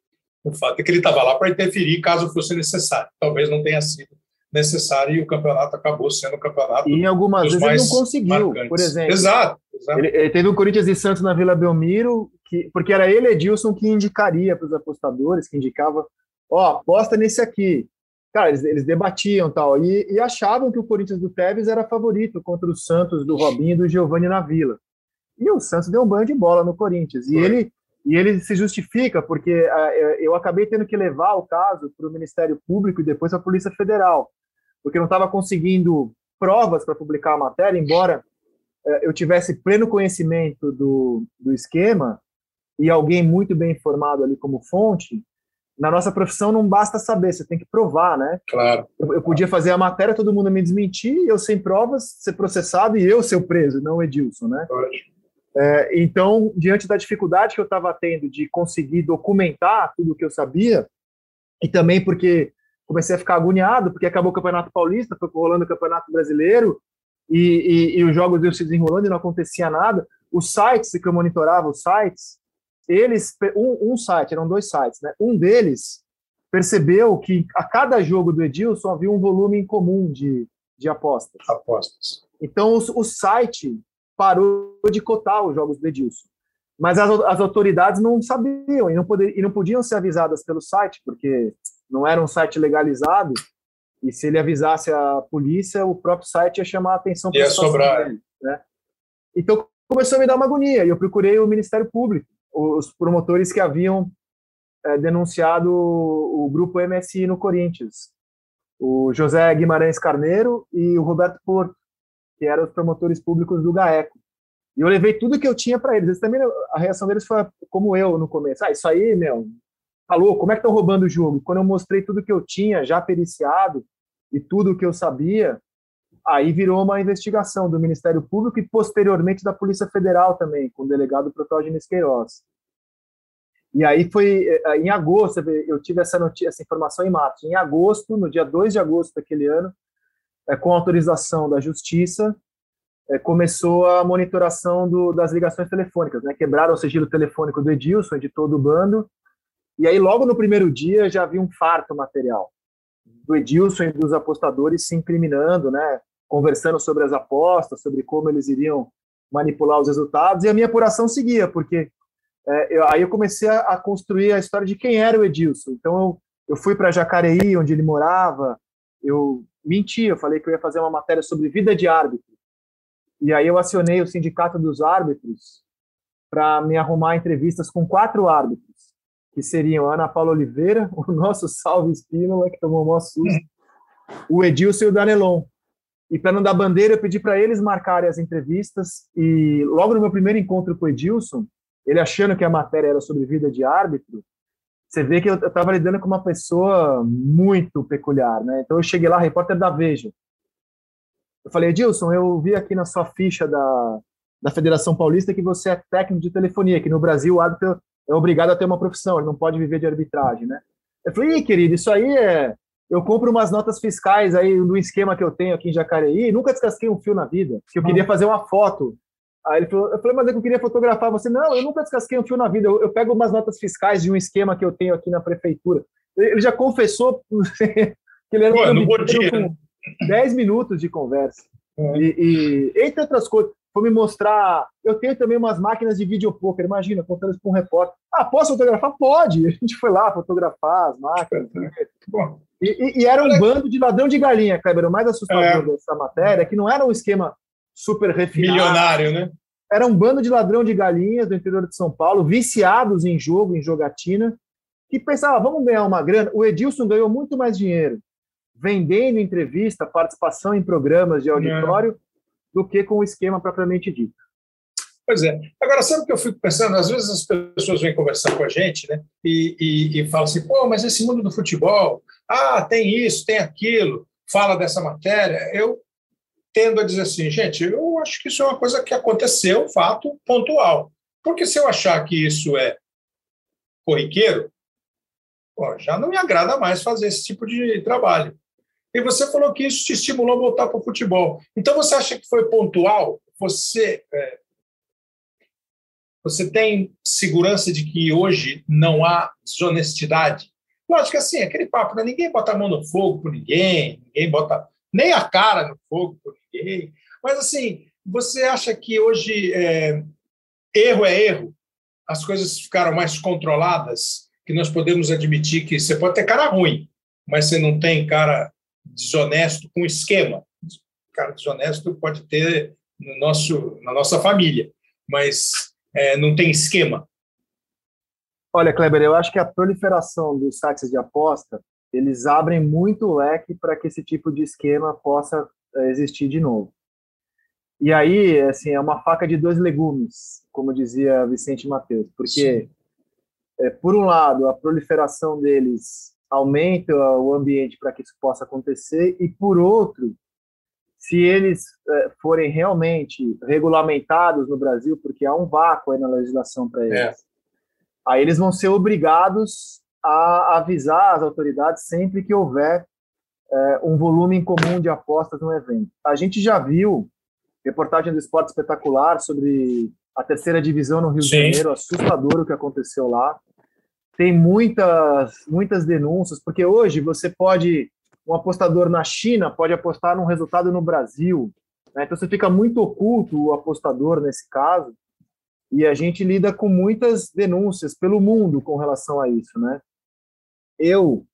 O fato é que ele estava lá para interferir caso fosse necessário. Talvez não tenha sido necessário e o campeonato acabou sendo o campeonato.
E em algumas vezes ele não conseguiu, marcantes. por exemplo.
Exato. exato.
Ele, ele, teve o Corinthians e Santos na Vila Belmiro, que, porque era ele, Edilson, que indicaria para os apostadores, que indicava, ó, oh, aposta nesse aqui. Cara, eles, eles debatiam tal, e, e achavam que o Corinthians do Tevez era favorito contra o Santos do Robinho e do Giovanni na Vila. E o Santos deu um banho de bola no Corinthians. E ele, e ele se justifica porque uh, eu acabei tendo que levar o caso para o Ministério Público e depois para a Polícia Federal, porque não estava conseguindo provas para publicar a matéria, embora uh, eu tivesse pleno conhecimento do, do esquema e alguém muito bem informado ali como fonte. Na nossa profissão não basta saber, você tem que provar, né?
Claro.
Eu, eu podia fazer a matéria, todo mundo me desmentir, eu sem provas ser processado e eu ser o preso, não o Edilson, né? É, então, diante da dificuldade que eu estava tendo de conseguir documentar tudo o que eu sabia, e também porque comecei a ficar agoniado, porque acabou o Campeonato Paulista, foi rolando o Campeonato Brasileiro, e, e, e os jogos iam se desenrolando e não acontecia nada. Os sites que eu monitorava, os sites, eles, um, um site, eram dois sites, né? Um deles percebeu que a cada jogo do Edilson havia um volume em comum de, de apostas.
Apostas.
Então, o, o site parou de cotar os jogos do Edilson. Mas as, as autoridades não sabiam e não, poder, e não podiam ser avisadas pelo site, porque não era um site legalizado. E se ele avisasse a polícia, o próprio site ia chamar a atenção
para sobrar. Dele,
né? Então começou a me dar uma agonia e eu procurei o Ministério Público, os promotores que haviam é, denunciado o, grupo MSI no Corinthians, o José Guimarães Carneiro e o Roberto Porto que eram os promotores públicos do GAECO. E eu levei tudo que eu tinha para eles. eles. Também a reação deles foi como eu no começo. Ah, isso aí, meu, falou, como é que estão roubando o jogo? Quando eu mostrei tudo que eu tinha já periciado e tudo que eu sabia, aí virou uma investigação do Ministério Público e posteriormente da Polícia Federal também, com o delegado Protógenes Queiroz. E aí foi eh, em agosto, eu tive essa notícia, essa informação em março. Em agosto, no dia 2 de agosto daquele ano, é, com autorização da Justiça, é, começou a monitoração do, das ligações telefônicas. Né? Quebraram o sigilo telefônico do Edilson, de todo o bando, e aí logo no primeiro dia já havia um farto material do Edilson e dos apostadores se incriminando, né? Conversando sobre as apostas, sobre como eles iriam manipular os resultados, e a minha apuração seguia, porque é, eu, aí eu comecei a, a, construir a história de quem era o Edilson. Então eu, eu fui para Jacareí, onde ele morava, eu menti, eu falei que eu ia fazer uma matéria sobre vida de árbitro. E aí eu acionei o sindicato dos árbitros para me arrumar entrevistas com quatro árbitros, que seriam a Ana Paula Oliveira, o nosso Salve Espínola, que tomou o maior susto, o Edilson e o Danelon. E para não dar bandeira, eu pedi para eles marcarem as entrevistas. E logo no meu primeiro encontro com o Edilson, ele achando que a matéria era sobre vida de árbitro, você vê que eu estava lidando com uma pessoa muito peculiar, né? Então eu cheguei lá, repórter da Veja. Eu falei, Edilson, eu vi aqui na sua ficha da, da Federação Paulista que você é técnico de telefonia, que no Brasil o árbitro é obrigado a ter uma profissão, ele não pode viver de arbitragem, né? Eu falei, querido, isso aí é. Eu compro umas notas fiscais aí no esquema que eu tenho aqui em Jacareí, nunca descasquei um fio na vida, que eu queria fazer uma foto Aí ele falou, eu falei, mas é eu queria fotografar você. Não, eu nunca descasquei um fio na vida. Eu, eu, pego umas notas fiscais de um esquema que eu tenho aqui na prefeitura. Ele já confessou que ele era um Pô, com 10 minutos de conversa. É. E, e, entre outras coisas, foi me mostrar. Eu tenho também umas máquinas de videopoker. Imagina, contando isso para um repórter. Ah, posso fotografar? Pode. A gente foi lá fotografar as máquinas. E, e, e, era um bando de ladrão de galinha, Kleber. O mais assustador é. dessa matéria é que não era um esquema super refinado.
Milionário, né?
Era um bando de ladrão de galinhas do interior de São Paulo, viciados em jogo, em jogatina, que pensava, vamos ganhar uma grana. O Edilson ganhou muito mais dinheiro vendendo entrevista, participação em programas de auditório, é. Do que com o esquema propriamente dito.
Pois é. Agora, sabe o que eu fico pensando? Às vezes as pessoas vêm conversar com a gente né, e, e, e falam assim, pô, mas esse mundo do futebol, ah, tem isso, tem aquilo, fala dessa matéria. Eu tendo a dizer assim, gente, eu acho que isso é uma coisa que aconteceu, fato pontual. Porque se eu achar que isso é corriqueiro, pô, já não me agrada mais fazer esse tipo de trabalho. E você falou que isso te estimulou a voltar para o futebol. Então você acha que foi pontual? Você é, você tem segurança de que hoje não há desonestidade? Lógico que assim, aquele papo, né? ninguém bota a mão no fogo por ninguém, ninguém bota nem a cara no fogo por ninguém. Mas, assim, você acha que hoje é, erro é erro? As coisas ficaram mais controladas? Que nós podemos admitir que você pode ter cara ruim, mas você não tem cara desonesto com esquema. Cara desonesto pode ter no nosso, na nossa família, mas é, não tem esquema.
Olha, Kleber, eu acho que a proliferação dos sites de aposta eles abrem muito o leque para que esse tipo de esquema possa eh, existir de novo. E aí, assim, é uma faca de dois legumes, como dizia Vicente Mateus, porque, é, por um lado, a proliferação deles aumenta o ambiente para que isso possa acontecer, e, por outro, se eles é, forem realmente regulamentados no Brasil, porque há um vácuo aí na legislação para eles, é. aí eles vão ser obrigados a avisar as autoridades sempre que houver é, um volume em comum de apostas no evento. A gente já viu reportagem do Esporte Espetacular sobre a terceira divisão no Rio Sim. de Janeiro, assustador o que aconteceu lá. Tem muitas, muitas denúncias, porque hoje você pode, um apostador na China pode apostar num resultado no Brasil, né? então você fica muito oculto o apostador nesse caso, e a gente lida com muitas denúncias pelo mundo com relação a isso, né? eu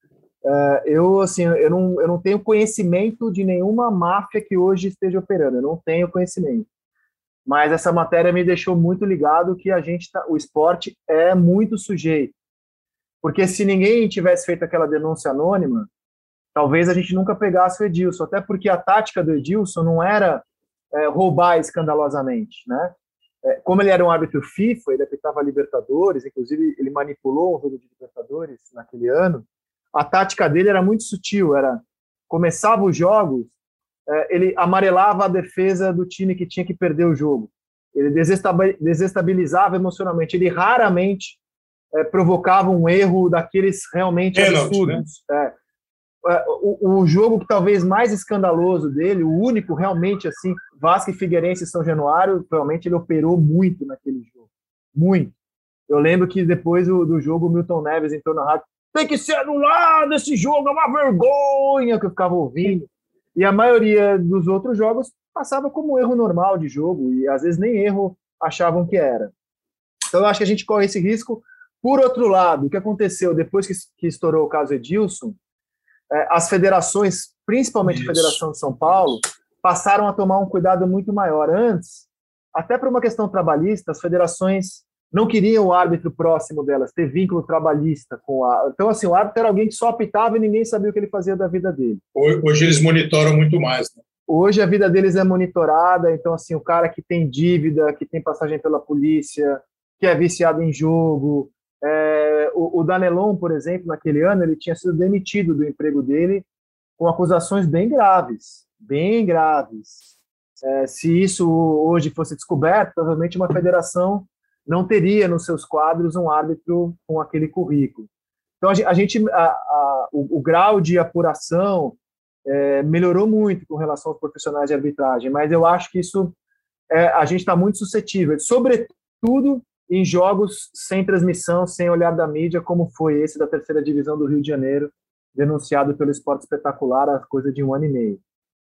Uh, eu assim eu não, eu não tenho conhecimento de nenhuma máfia que hoje esteja operando eu não tenho conhecimento mas essa matéria me deixou muito ligado que a gente tá, o esporte é muito sujeito porque se ninguém tivesse feito aquela denúncia anônima talvez a gente nunca pegasse o Edilson. Até porque a tática do Edilson não era é, roubar escandalosamente né? É, como ele era um árbitro FIFA, ele apitava Libertadores, inclusive ele manipulou um jogo de Libertadores naquele ano, a tática dele era muito sutil, era começava os jogos, é, ele amarelava a defesa do time que tinha que perder o jogo. Ele desestabilizava emocionalmente, ele raramente é, provocava um erro daqueles realmente Pênalti, absurdos. Né? É. é, o, o, jogo talvez mais escandaloso dele, o único realmente assim, Vasco e Figueirense e São Januário, realmente ele operou muito naquele jogo. Muito. Eu lembro que depois do, do jogo o Milton Neves entrou na rádio, tem que ser anulado esse jogo, é uma vergonha que eu ficava ouvindo. E a maioria dos outros jogos passava como erro normal de jogo, e às vezes nem erro achavam que era. Então eu acho que a gente corre esse risco. Por outro lado, o que aconteceu depois que, que estourou o caso Edilson, é, as federações, principalmente Isso. a Federação de São Paulo, passaram a tomar um cuidado muito maior. Antes, até por uma questão trabalhista, as federações não queriam o árbitro próximo delas, ter vínculo trabalhista com a. Então, assim, o árbitro era alguém que só apitava e ninguém sabia o que ele fazia da vida dele.
Hoje eles monitoram muito mais. Né?
Hoje a vida deles é monitorada, então, assim, o cara que tem dívida, que tem passagem pela polícia, que é viciado em jogo. É, o, o Danelon, por exemplo, naquele ano, ele tinha sido demitido do emprego dele com acusações bem graves, bem graves. É, se isso hoje fosse descoberto, provavelmente uma federação não teria nos seus quadros um árbitro com aquele currículo. Então, a gente, a, a, o, o, grau de apuração é, melhorou muito com relação aos profissionais de arbitragem, mas eu acho que isso é, a gente está muito suscetível, sobretudo em jogos sem transmissão, sem olhar da mídia, como foi esse da terceira divisão do Rio de Janeiro, denunciado pelo Esporte Espetacular há coisa de um ano e meio.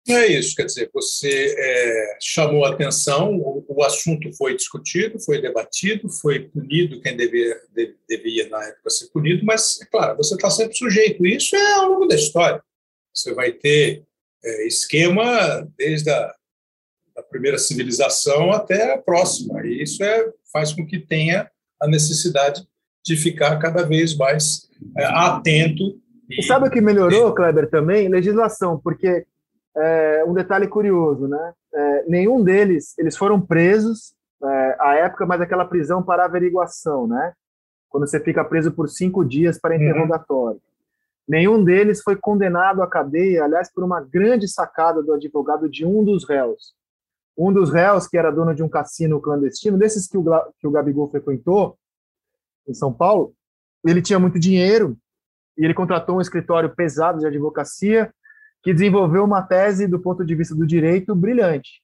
É isso, quer dizer, você é, chamou a atenção, o, o, assunto foi discutido, foi debatido, foi punido quem devia, de, devia na época ser punido, mas, é claro, você está sempre sujeito. Isso é ao longo da história. Você vai ter é, esquema desde a primeira civilização até a próxima, e isso é, faz com que tenha a necessidade de ficar cada vez mais é, atento.
E, e sabe o que melhorou, Kleber, também? Legislação, porque é, um detalhe curioso, né? É, nenhum deles, eles foram presos é, à época, mas aquela prisão para averiguação, né? Quando você fica preso por cinco dias para uhum. interrogatório. Uhum. Nenhum deles foi condenado à cadeia, aliás, por uma grande sacada do advogado de um dos réus. Um dos réus, que era dono de um cassino clandestino, desses que o, que o Gabigol frequentou, em São Paulo, ele tinha muito dinheiro e ele contratou um escritório pesado de advocacia que desenvolveu uma tese do ponto de vista do direito brilhante.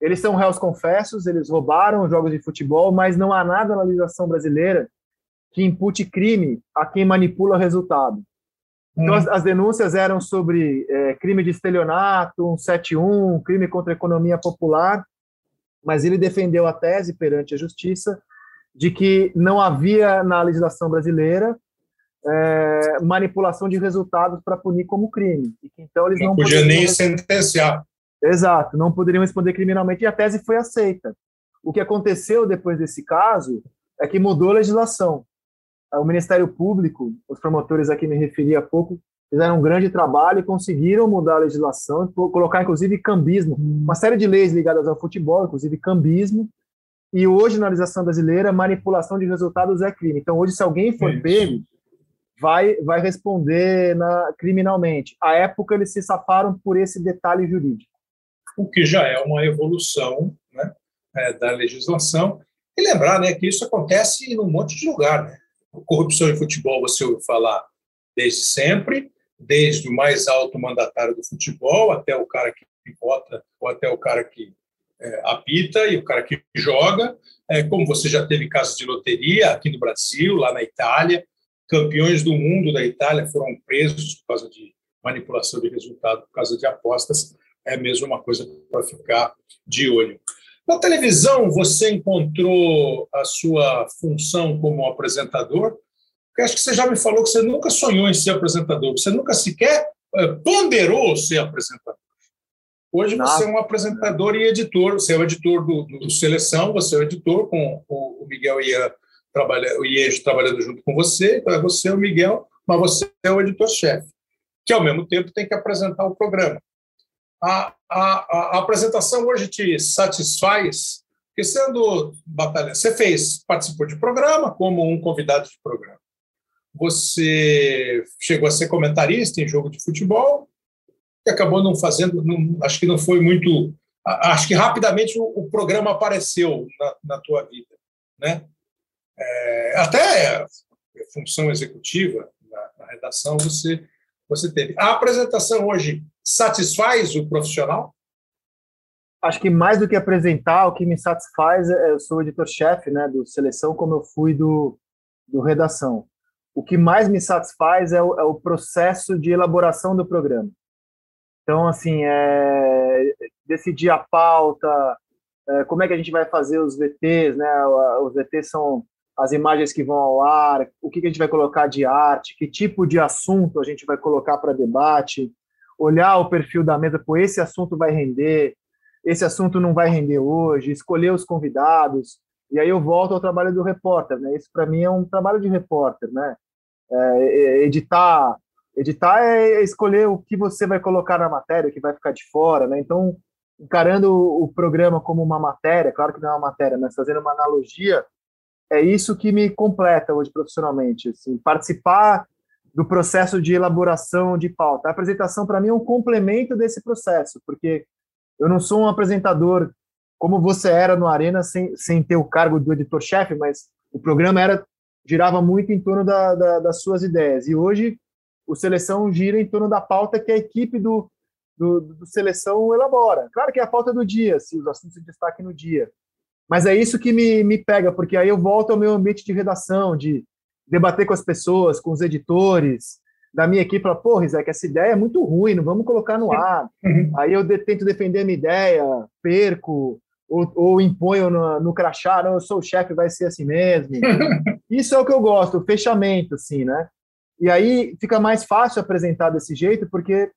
Eles são réus confessos, eles roubaram jogos de futebol, mas não há nada na legislação brasileira que impute crime a quem manipula resultado. Então, hum. as, as, denúncias eram sobre é, crime de estelionato, 171, crime contra a economia popular, mas ele defendeu a tese perante a justiça de que não havia na legislação brasileira é, manipulação de resultados para punir como crime. E que, então eles não,
não podia nem sentenciar.
Exato, não poderiam responder criminalmente e a tese foi aceita. O que aconteceu depois desse caso é que mudou a legislação. O Ministério Público, os promotores a quem me referi há pouco, fizeram um grande trabalho e conseguiram mudar a legislação, colocar inclusive cambismo, uma série de leis ligadas ao futebol, inclusive cambismo, e hoje na legislação brasileira, manipulação de resultados é crime. Então hoje, se alguém for pego, vai, vai responder na, criminalmente. À época, eles se safaram por esse detalhe jurídico.
O que já é uma evolução né, é, da legislação. E lembrar né, que isso acontece em um monte de lugar. Né? Corrupção em futebol, você ouve falar desde sempre, desde o mais alto mandatário do futebol até o cara que vota, ou até o cara que é, apita e o cara que joga. É, como você já teve casos de loteria aqui no Brasil, lá na Itália, campeões do mundo da Itália foram presos por causa de manipulação de resultado, por causa de apostas, é mesmo uma coisa para ficar de olho. Na televisão, você encontrou a sua função como apresentador? Porque acho que você já me falou que você nunca sonhou em ser apresentador, você nunca sequer eh, ponderou ser apresentador. Hoje você é um apresentador e editor, você é o editor do, do Seleção, você é o editor com o Miguel Ian trabalha, o IEJ trabalhando junto com você, então é você, o Miguel, mas você é o editor-chefe, que ao mesmo tempo tem que apresentar o programa. A, a, a apresentação hoje te satisfaz? Porque sendo batalha, você fez, participou de programa como um convidado de programa. Você chegou a ser comentarista em jogo de futebol e acabou não fazendo, não, acho que não foi muito, acho que rapidamente o, o programa apareceu na, na tua vida, né? É, até função executiva na, na, redação, você você teve. A apresentação hoje satisfaz o profissional?
Acho que mais do que apresentar, o que me satisfaz é eu sou editor-chefe né, do Seleção, como eu fui do, do Redação. O que mais me satisfaz é o, é o processo de elaboração do programa. Então, assim, é, decidir a pauta, é, como é que a gente vai fazer os VTs, né? Os VTs são as imagens que vão ao ar, o que, a gente vai colocar de arte, que tipo de assunto a gente vai colocar para debate, olhar o perfil da mesa, pô, esse assunto vai render, esse assunto não vai render hoje, escolher os convidados, e aí eu volto ao trabalho do repórter, né? Isso para mim é um trabalho de repórter, né? É, é, editar, editar é escolher o que você vai colocar na matéria, o que vai ficar de fora, né? Então, encarando o programa como uma matéria, claro que não é uma matéria, mas fazendo uma analogia, é isso que me completa hoje profissionalmente. Assim, participar do processo de elaboração de pauta. A apresentação, para mim, é um complemento desse processo, porque eu não sou um apresentador como você era no Arena, sem, sem ter o cargo do editor-chefe, mas o programa era girava muito em torno da, da, das suas ideias. E hoje, o Seleção gira em torno da pauta que a equipe do, do, do Seleção elabora. Claro que é a pauta do dia, se os assuntos se destaquem no dia. Mas é isso que me, me pega, porque aí eu volto ao meu ambiente de redação, de debater com as pessoas, com os editores, da minha equipe, falar, pô, Rizek, essa ideia é muito ruim, não vamos colocar no ar. Uhum. Aí eu de, tento defender a minha ideia, perco, ou, ou imponho no, no crachá, não, eu sou o chefe, vai ser assim mesmo. Isso é o que eu gosto, o fechamento, assim, né? E aí fica mais fácil apresentar desse jeito, porque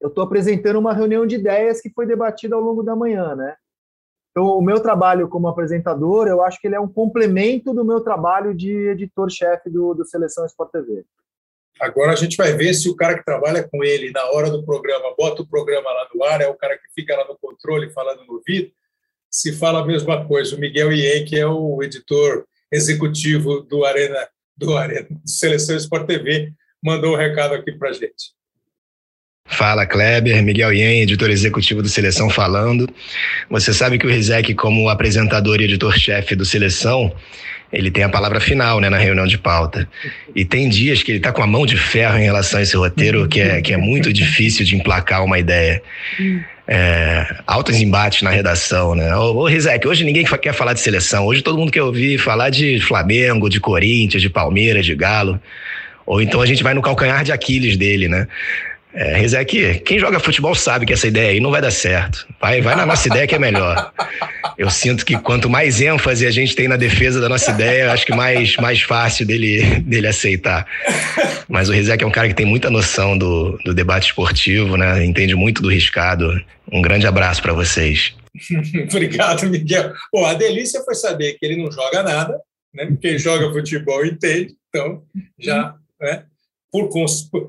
eu estou apresentando uma reunião de ideias que foi debatida ao longo da manhã, né? Então, o meu trabalho como apresentador, eu acho que ele é um complemento do meu trabalho de editor-chefe do, do Seleção Sport TV.
Agora a gente vai ver se o cara que trabalha com ele na hora do programa, bota o programa lá no ar, é o cara que fica lá no controle falando no ouvido, se fala a mesma coisa. O Miguel Ien, que é o editor executivo do Arena, do Arena, do Seleção Sport TV, mandou um recado aqui para gente.
Fala Kleber, Miguel Ien, editor executivo do Seleção falando. Você sabe que o Rizek, como apresentador e editor-chefe do Seleção, ele tem a palavra final né, na reunião de pauta. E tem dias que ele está com a mão de ferro em relação a esse roteiro, que é, que é muito difícil de emplacar uma ideia. É, altos embates na redação, né? Ô, ô Rizek, hoje ninguém quer falar de seleção. Hoje todo mundo quer ouvir falar de Flamengo, de Corinthians, de Palmeiras, de Galo. Ou então a gente vai no calcanhar de Aquiles dele, né? É, Rizek, quem joga futebol sabe que essa ideia aí não vai dar certo. Vai, vai na nossa ideia que é melhor. Eu sinto que quanto mais ênfase a gente tem na defesa da nossa ideia, acho que mais, mais fácil dele, dele aceitar. Mas o Rizek é um cara que tem muita noção do, do debate esportivo, né? Entende muito do riscado. Um grande abraço para vocês.
Obrigado, Miguel. Bom, a delícia foi saber que ele não joga nada, né? Quem joga futebol entende, então já, né? Por, é,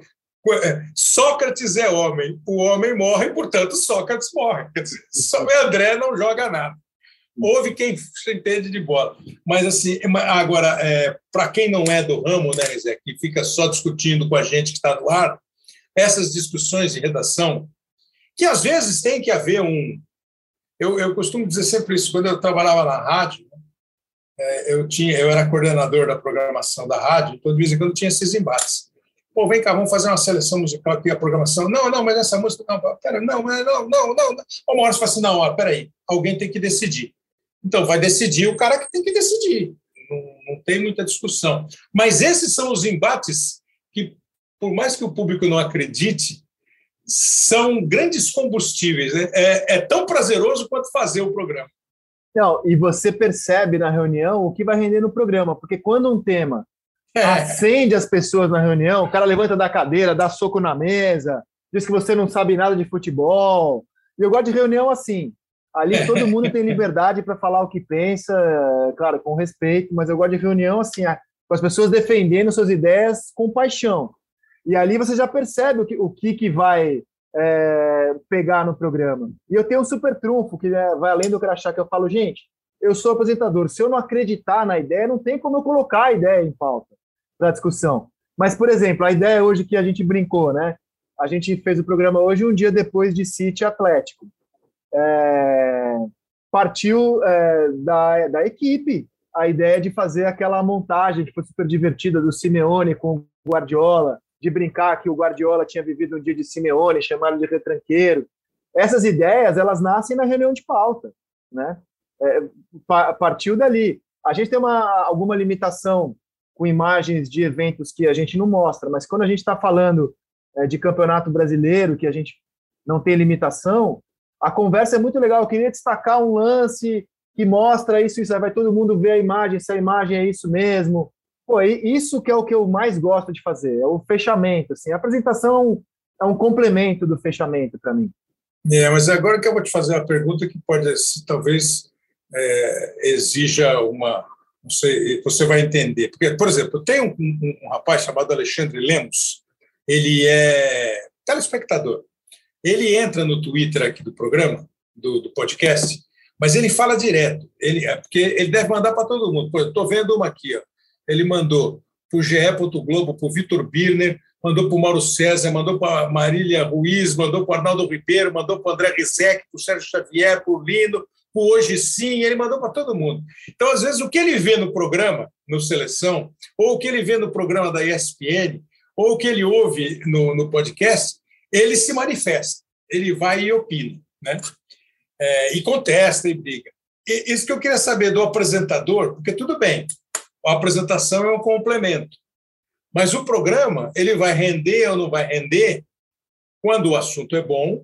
Sócrates é homem, o homem morre, portanto, Sócrates morre. Quer dizer, só o André não joga nada. Houve quem entende de bola. Mas, assim, agora, é, para quem não é do ramo, né, Zé, que fica só discutindo com a gente que está no ar, essas discussões de redação, que às vezes tem que haver um. Eu, eu costumo dizer sempre isso, quando eu trabalhava na rádio, né, é, eu, tinha, eu era coordenador da programação da rádio, então, de vez em quando tinha esses embates Pô, vem cá, vamos fazer uma seleção musical aqui, a programação. Não, não, mas essa música. Não, pera, não, não, não, não. Uma hora você fala assim: não, peraí, alguém tem que decidir. Então, vai decidir o cara que tem que decidir. Não, não tem muita discussão. Mas esses são os embates que, por mais que o público não acredite, são grandes combustíveis. Né? É, é tão prazeroso quanto fazer o programa.
Não, e você percebe na reunião o que vai render no programa, porque quando um tema é. acende as pessoas na reunião, o cara levanta da cadeira, dá soco na mesa, diz que você não sabe nada de futebol. E eu gosto de reunião assim. Ali é. todo mundo tem liberdade para falar o que pensa, claro, com respeito, mas eu gosto de reunião assim, com as pessoas defendendo suas ideias com paixão. E ali você já percebe o que, o que, que vai é, pegar no programa. E eu tenho um super trunfo que é, vai além do crachá, que eu falo, gente, eu sou apresentador. Se eu não acreditar na ideia, não tem como eu colocar a ideia em pauta para discussão. Mas, por exemplo, a ideia hoje que a gente brincou, né? A gente fez o programa hoje um dia depois de City Atlético. É, partiu é, da, da equipe a ideia de fazer aquela montagem que foi super divertida do Simeone com o Guardiola, de brincar que o Guardiola tinha vivido um dia de Simeone, chamaram de retranqueiro. Essas ideias, elas nascem na reunião de pauta, né? É, partiu dali. A gente tem uma, alguma limitação com imagens de eventos que a gente não mostra, mas quando a gente está falando é, de campeonato brasileiro, que a gente não tem limitação, a conversa é muito legal. Eu queria destacar um lance que mostra isso, isso aí vai todo mundo ver a imagem, se a imagem é isso mesmo. Pô, isso que é o que eu mais gosto de fazer, é o fechamento. Assim. A apresentação é um complemento do fechamento para mim.
É, mas agora que eu vou te fazer uma pergunta que pode, talvez, é, exija uma. Sei, você vai entender. Porque, por exemplo, tem um, um, um rapaz chamado Alexandre Lemos, ele é telespectador. Ele entra no Twitter aqui do programa, do, do podcast, mas ele fala direto. Ele, é, porque ele deve mandar para todo mundo. Estou vendo uma aqui. Ó. Ele mandou para o GE. Globo, para o Vitor Birner, mandou para o Mauro César, mandou para Marília Ruiz, mandou para o Arnaldo Ribeiro, mandou para o André Rizek, para o Sérgio Xavier, para o Lino, o Hoje Sim, ele mandou para todo mundo. Então, às vezes, o que ele vê no programa, no Seleção, ou o que ele vê no programa da ESPN, ou o que ele ouve no, no podcast, ele se manifesta, ele vai e opina, né? É, e contesta e briga. E, isso que eu queria saber do apresentador, porque tudo bem, a apresentação é um complemento, mas o programa ele vai render ou não vai render quando o assunto é bom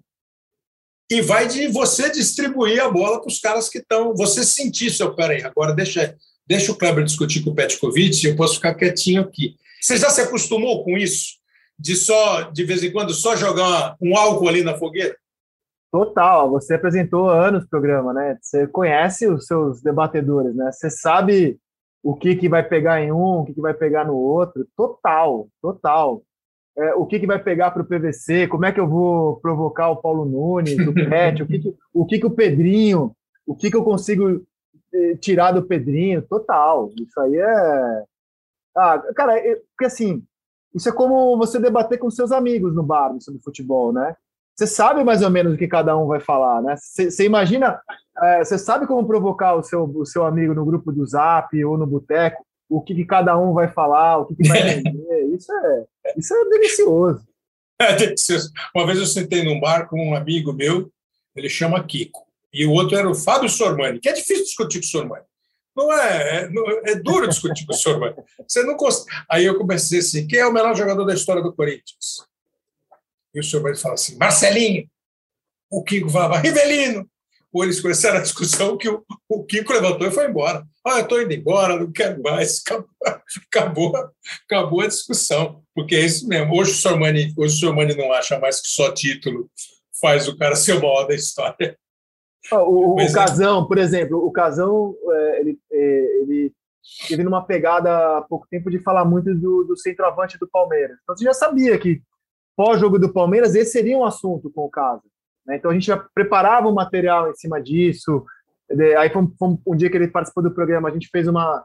e vai de você distribuir a bola para os caras que estão. Você sentir seu. Peraí, agora deixa, deixa o Kleber discutir com o Petkovic eu posso ficar quietinho aqui. Você já se acostumou com isso? De só, de vez em quando, só jogar um álcool ali na fogueira?
Total, você apresentou anos o programa, né? Você conhece os seus debatedores, né? Você sabe o que, que vai pegar em um, o que, que vai pegar no outro. Total, total é, o que, que vai pegar para o PVC, como é que eu vou provocar o Paulo Nunes, o Pet, o, que, que, o que, que o Pedrinho, o que, que eu consigo eh, tirar do Pedrinho, total. Isso aí é. Ah, cara, é, porque assim, isso é como você debater com seus amigos no bar sobre futebol, né? Você sabe mais ou menos o que cada um vai falar, né? Você imagina, é, você sabe como provocar o seu, o seu amigo no grupo do Zap ou no boteco, o que, que, cada um vai falar, o que, que vai vender. Isso é, isso é delicioso.
É delicioso. Uma vez eu sentei num bar com um amigo meu, ele chama Kiko, e o outro era o Fábio Sormani, que é difícil discutir com o Sormani. Não é, é, é duro discutir com o Sormani. Você não const... Aí eu comecei assim: quem é o melhor jogador da história do Corinthians? E o Sormani fala assim: Marcelinho. O Kiko falava: Rivelino ou eles começaram a discussão que o, o Kiko levantou e foi embora. Ah, eu estou indo embora, não quero mais. Acabou, acabou, acabou, a discussão, porque é isso mesmo. Hoje o Sormani, hoje o Sormani não acha mais que só título faz o cara ser o maior da história.
O, o, o é. Casão, por exemplo, o Casão, é, ele, é, ele teve numa pegada há pouco tempo de falar muito do, do centroavante do Palmeiras. Então você já sabia que pós-jogo do Palmeiras esse seria um assunto com o caso. Né? Então a gente já preparava o material em cima disso. Aí foi um, um dia que ele participou do programa, a gente fez uma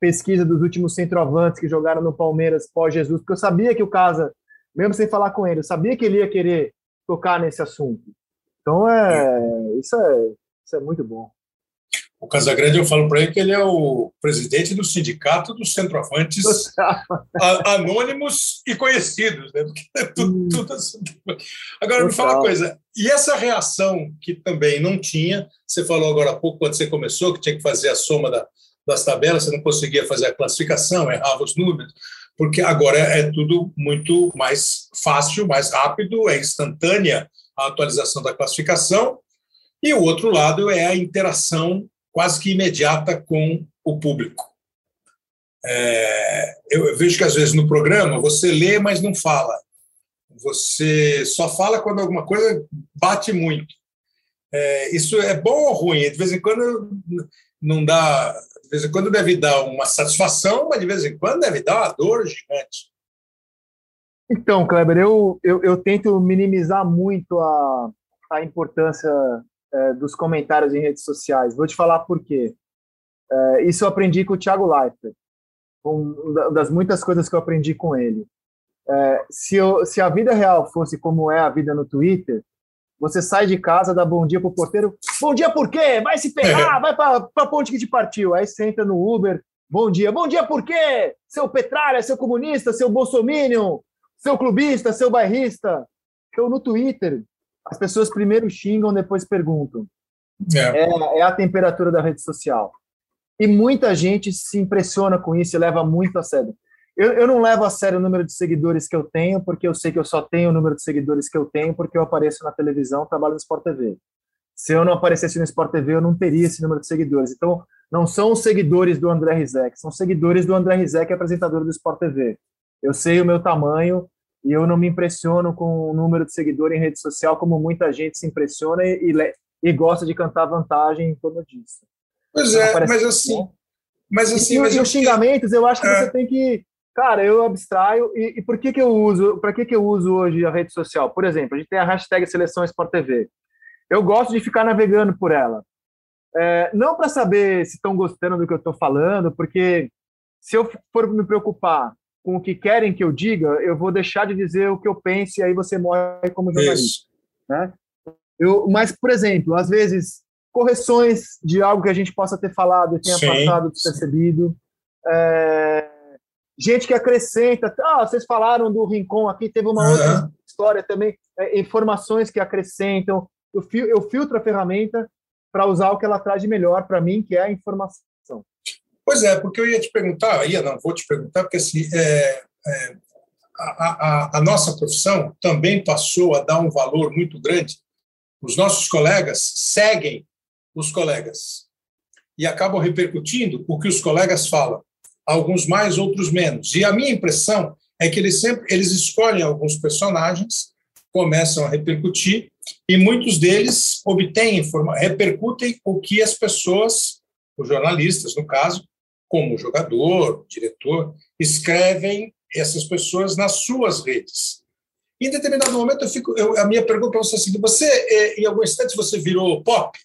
pesquisa dos últimos centroavantes que jogaram no Palmeiras pós-Jesus, porque eu sabia que o Casa, mesmo sem falar com ele, eu sabia que ele ia querer tocar nesse assunto. Então, é, isso, é, isso é muito bom.
O Casagrande, eu falo para ele que ele é o presidente do sindicato dos centroavantes anônimos e conhecidos. Né? É tudo, hum. tudo assim. Agora, me fala uma coisa. E essa reação que também não tinha, você falou agora há pouco, quando você começou, que tinha que fazer a soma da, das tabelas, você não conseguia fazer a classificação, errava os números, porque agora é tudo muito mais fácil, mais rápido, é instantânea a atualização da classificação. E o outro lado é a interação quase que imediata com o público. É, eu vejo que às vezes no programa você lê, mas não fala. Você só fala quando alguma coisa bate muito. É, isso é bom ou ruim? De vez em quando não dá, de vez em quando deve dar uma satisfação, mas de vez em quando deve dar uma dor gigante.
Então, Kleber, eu, eu, eu tento minimizar muito a, a importância é, dos comentários em redes sociais. Vou te falar por quê. É, isso eu aprendi com o Thiago Leifert, uma das muitas coisas que eu aprendi com ele. É, se, eu, se a vida real fosse como é a vida no Twitter, você sai de casa, dá bom dia pro porteiro. Bom dia por quê? Vai se pegar, vai para a ponte que te partiu. Aí você entra no Uber. Bom dia. Bom dia por quê? Seu petralha, seu comunista, seu bolsominion, seu clubista, seu bairrista. Eu no Twitter, as pessoas primeiro xingam, depois perguntam. É. É, é a temperatura da rede social. E muita gente se impressiona com isso e leva muito a sério. Eu, eu, não levo a sério o número de seguidores que eu tenho, porque eu sei que eu só tenho o número de seguidores que eu tenho porque eu apareço na televisão, trabalho no Sport TV. Se eu não aparecesse no Sport TV, eu não teria esse número de seguidores. Então, não são os seguidores do André Rizek, são seguidores do André Rizek, apresentador do Sport TV. Eu sei o meu tamanho e eu não me impressiono com o número de seguidor em rede social como muita gente se impressiona e, e, e gosta de cantar vantagem em torno disso.
Pois é, mas assim, mas assim,
e,
mas
e os xingamentos, eu acho que é. você tem que Cara, eu abstraio. E, e por que, que eu uso? Para que, que eu uso hoje a rede social? Por exemplo, a gente tem a hashtag Seleção Sport TV. Eu gosto de ficar navegando por ela. É, não para saber se estão gostando do que eu estou falando, porque se eu for me preocupar com o que querem que eu diga, eu vou deixar de dizer o que eu penso e aí você morre como jornalista. Né? Eu, mas, por exemplo, às vezes, correções de algo que a gente possa ter falado tenha sim, passado despercebido. É, gente que acrescenta. Ah, vocês falaram do Rincon aqui, teve uma uhum. outra história também, é, informações que acrescentam. Eu, fil, eu filtro a ferramenta para usar o que ela traz de melhor para mim, que é a informação.
Pois é, porque eu ia te perguntar, ia não, vou te perguntar, porque assim, é, é, a, a, a nossa profissão também passou a dar um valor muito grande. Os nossos colegas seguem os colegas e acabam repercutindo o que os colegas falam alguns mais, outros menos. E a minha impressão é que eles sempre eles escolhem alguns personagens, começam a repercutir e muitos deles obtêm repercutem o que as pessoas, os jornalistas no caso, como jogador, diretor, escrevem essas pessoas nas suas redes. Em determinado momento eu fico, eu, a minha pergunta é assim, você é, em algum instante você virou pop?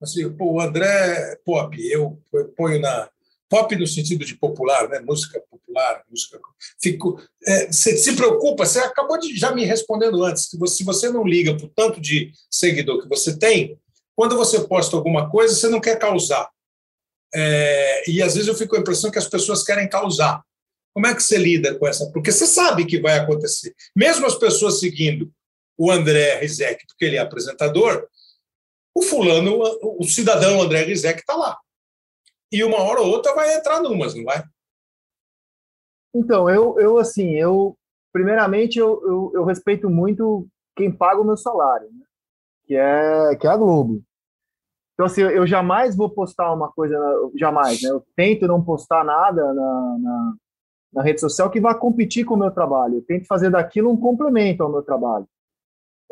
Assim, pô, o André pop, eu, eu ponho na pop no sentido de popular, né? música popular, música. Fico, é, você se preocupa, você acabou de já me respondendo antes, que você, se você não liga para o tanto de seguidor que você tem, quando você posta alguma coisa, você não quer causar. É, e às vezes eu fico com a impressão que as pessoas querem causar. Como é que você lida com essa? Porque você sabe que vai acontecer. Mesmo as pessoas seguindo o André Rizek, porque ele é apresentador, o fulano, o cidadão André Rizek está lá e uma hora ou outra vai entrar numas, não vai?
Então, eu, eu assim, eu primeiramente eu, eu, eu respeito muito quem paga o meu salário, né? que é que é a Globo. Então, assim, eu jamais vou postar uma coisa, jamais, né? Eu tento não postar nada na, na, na rede social que vá competir com o meu trabalho. Eu tento fazer daquilo um complemento ao meu trabalho.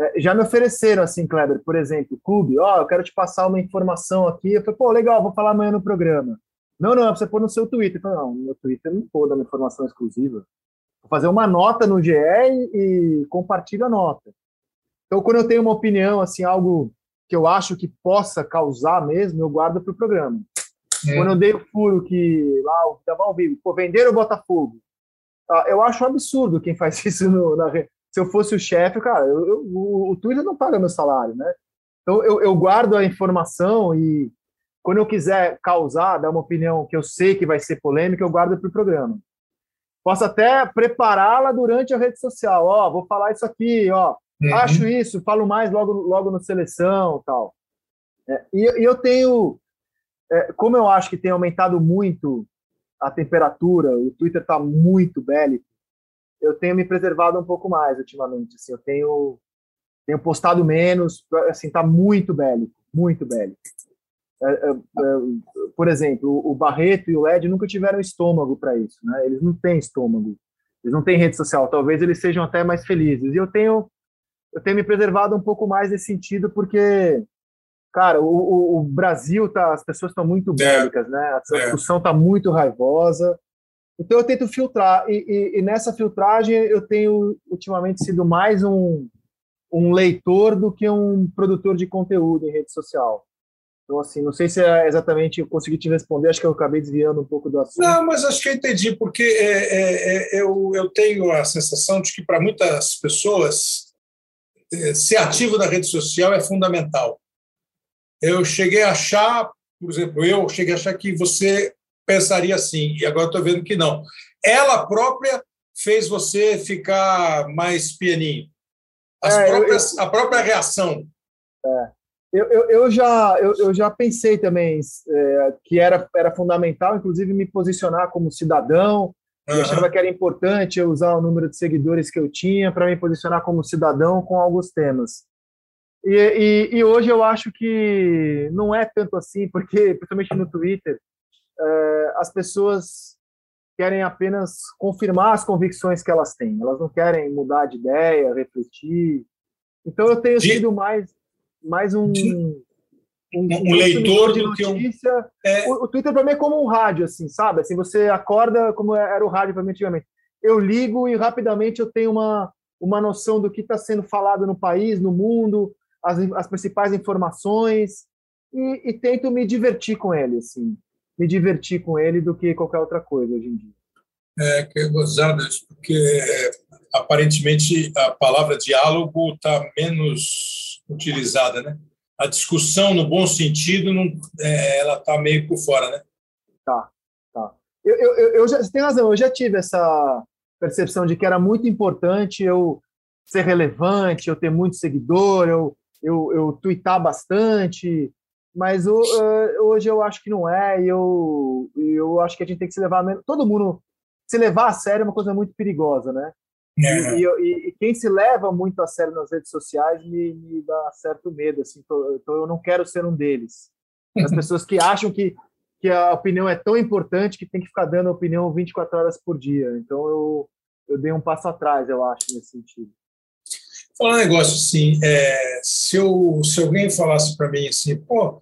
É, já me ofereceram assim, Kleber, por exemplo, clube, ó, oh, eu quero te passar uma informação aqui. Eu falei, pô, legal, vou falar amanhã no programa. Não, não, você pôr no seu Twitter. Eu falei, não, no meu Twitter não vou dar uma informação exclusiva. Vou fazer uma nota no GE e, compartilho a nota. Então, quando eu tenho uma opinião, assim, algo que eu acho que possa causar mesmo, eu guardo para o programa. É. Quando eu dei o furo que lá estava ao vivo, pô, vender o Botafogo. Ah, eu acho um absurdo quem faz isso no, na, se eu fosse o chefe, cara, eu, eu, o, o Twitter não paga meu salário, né? Então eu, eu guardo a informação e quando eu quiser causar, dar uma opinião que eu sei que vai ser polêmica, eu guardo para o programa. Posso até prepará-la durante a rede social. Ó, vou falar isso aqui, ó. Uhum. Acho isso, falo mais logo, logo no seleção, tal. É, e, e, eu tenho, é, como eu acho que tem aumentado muito a temperatura, o Twitter está muito bélico eu tenho me preservado um pouco mais ultimamente. Assim, eu tenho, tenho postado menos, assim, tá muito bélico, muito bélico. É, é, é, por exemplo, o Barreto e o Led nunca tiveram estômago para isso, né? Eles não têm estômago, eles não têm rede social. Talvez eles sejam até mais felizes. E eu tenho, eu tenho me preservado um pouco mais nesse sentido, porque, cara, o, o Brasil tá, as pessoas estão muito é. bélicas, né? A discussão está muito raivosa. Então eu tento filtrar e, e, e, nessa filtragem eu tenho ultimamente sido mais um, um leitor do que um produtor de conteúdo em rede social. Então assim, não sei se é exatamente eu consegui te responder, acho que eu acabei desviando um pouco do assunto.
Não, mas acho que eu entendi porque é, é, é, eu, eu tenho a sensação de que para muitas pessoas é, ser ativo na rede social é fundamental. Eu cheguei a achar, por exemplo, eu cheguei a achar que você pensaria assim, e agora estou vendo que não. Ela própria fez você ficar mais pianinho? É, próprias, eu, a própria reação.
É. Eu, eu, eu, já, eu, eu já pensei também é, que era, era fundamental, inclusive, me posicionar como cidadão. Eu achava que era importante eu usar o número de seguidores que eu tinha para me posicionar como cidadão com alguns temas. E, e, e, hoje eu acho que não é tanto assim, porque, principalmente no Twitter, é, as pessoas querem apenas confirmar as convicções que elas têm. Elas não querem mudar de ideia, refletir. Então eu tenho de... sido mais mais um, um,
um, leitor do que um.
É... O, o, Twitter para mim é como um rádio, assim, sabe? Assim, você acorda como era o rádio para mim antigamente. Eu ligo e rapidamente eu tenho uma, uma noção do que está sendo falado no país, no mundo, as, as principais informações e, e, tento me divertir com ele, assim, me divertir com ele do que qualquer outra coisa hoje em dia.
É, que é gozado isso, porque é, aparentemente a palavra diálogo está menos utilizada, né? A discussão, no bom sentido, não, é, ela está meio por fora, né?
Tá, tá. Eu, eu, eu já, você tem razão, eu já tive essa percepção de que era muito importante eu ser relevante, eu ter muito seguidor, eu, eu, eu twittar bastante, mas hoje eu acho que não é, e eu, eu acho que a gente tem que se levar, todo mundo, se levar a sério é uma coisa muito perigosa, né? É. E, e, e, quem se leva muito a sério nas redes sociais me, me dá certo medo, assim, então eu não quero ser um deles. As pessoas que acham que, que a opinião é tão importante que tem que ficar dando opinião 24 horas por dia. Então eu, eu dei um passo atrás, eu acho, nesse sentido.
Falar um negócio assim, é, se, eu, se alguém falasse para mim assim, pô,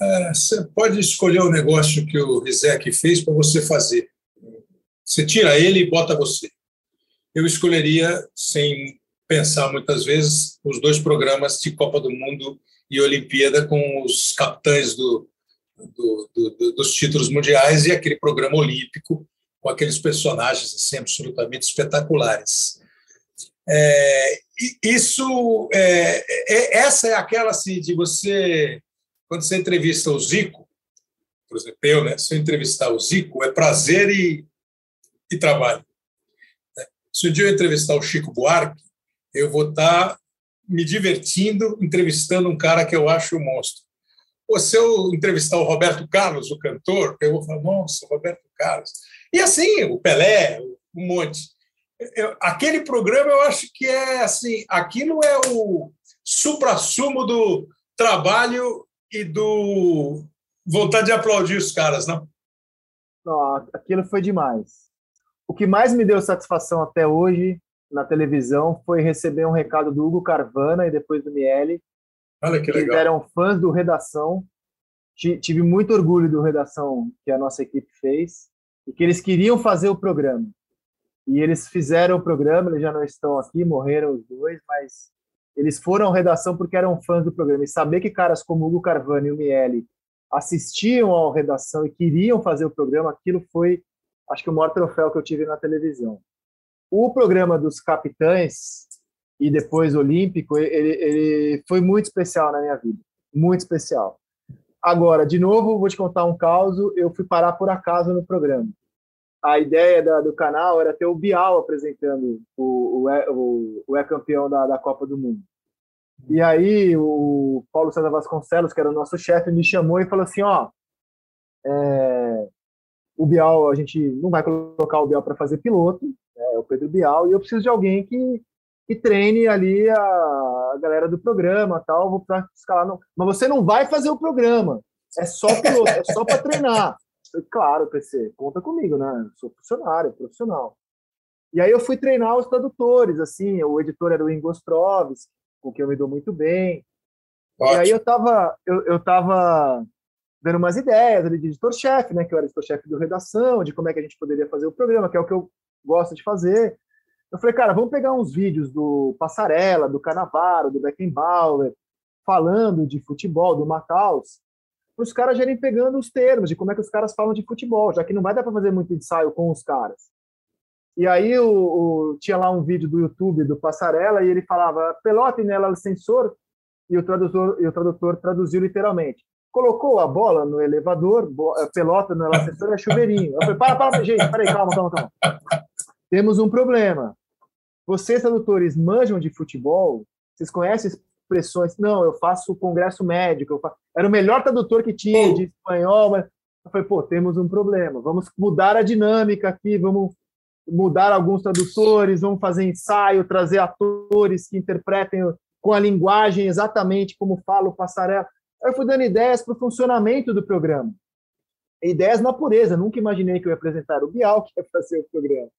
é, você pode escolher o negócio que o Rizek fez para você fazer. Você tira ele e bota você eu escolheria, sem pensar muitas vezes, os dois programas de Copa do Mundo e Olimpíada com os capitães do, do, do, dos títulos mundiais e aquele programa olímpico com aqueles personagens assim, absolutamente espetaculares. É, isso, é, é, essa é aquela assim, de você, quando você entrevista o Zico, por exemplo, eu, né, se eu entrevistar o Zico, é prazer e, e trabalho. Se um dia eu entrevistar o Chico Buarque, eu vou estar me divertindo entrevistando um cara que eu acho um monstro. Ou se eu entrevistar o Roberto Carlos, o cantor, eu vou falar, nossa, Roberto Carlos. E assim, o Pelé, um monte. Eu, aquele programa eu acho que é assim, aquilo é o supra-sumo do trabalho e do vontade de aplaudir os caras, não?
Não, aquilo foi demais. O que mais me deu satisfação até hoje na televisão foi receber um recado do Hugo Carvana e depois do Miele.
Olha que legal.
eram fãs do Redação. Tive muito orgulho do Redação que a nossa equipe fez e que eles queriam fazer o programa. E eles fizeram o programa, eles já não estão aqui, morreram os dois, mas eles foram à redação porque eram fãs do programa. E saber que caras como Hugo Carvana e o Miele assistiam ao redação e queriam fazer o programa, aquilo foi acho que o maior troféu que eu tive na televisão. O programa dos capitães e depois olímpico, ele, ele foi muito especial na minha vida, muito especial. Agora, de novo, vou te contar um caos. Eu fui parar por acaso no programa. A ideia da, do canal era ter o Bial apresentando o, o, o, o é-campeão da, da Copa do Mundo. E aí o Paulo César Vasconcelos, que era o nosso chefe, me chamou e falou assim, ó, é, o Bial, a gente não vai colocar o Bial para fazer piloto, né, é o Pedro Bial, e eu preciso de alguém que, que treine ali a, galera do programa, tal, vou para escalar. Não. Mas você não vai fazer o programa, é só piloto, é só para treinar. claro, PC, conta comigo, né? sou funcionário, profissional. E aí eu fui treinar os tradutores, assim, o editor era o Ingo Ostrovski, com quem eu me dou muito bem. Ótimo. E aí eu estava eu, eu tava dando umas ideias ali de editor-chefe, né, que eu era editor-chefe do redação, de como é que a gente poderia fazer o programa, que é o que eu gosto de fazer. Eu falei, cara, vamos pegar uns vídeos do Passarela, do Canavaro, do Beckenbauer, falando de futebol, do Mataus, para os caras irem pegando os termos de como é que os caras falam de futebol, já que não vai dar para fazer muito ensaio com os caras. E aí o, o, tinha lá um vídeo do YouTube do Passarela e ele falava pelota nela sensor e o tradutor e o tradutor traduziu literalmente colocou a bola no elevador, pelota no assessor é chuveirinho. Eu falei, para, para, gente, peraí, calma, calma, calma. temos um problema. Vocês, tradutores, manjam de futebol? Vocês conhecem expressões? Não, eu faço congresso médico. Faço... Era o melhor tradutor que tinha de espanhol. Mas... Eu falei, pô, temos um problema. Vamos mudar a dinâmica aqui, vamos mudar alguns tradutores, vamos fazer ensaio, trazer atores que interpretem com a linguagem exatamente como fala o passarela. Eu fui dando ideias para o funcionamento do programa. Ideias na pureza, nunca imaginei que eu ia apresentar o Bial, que ia fazer o programa.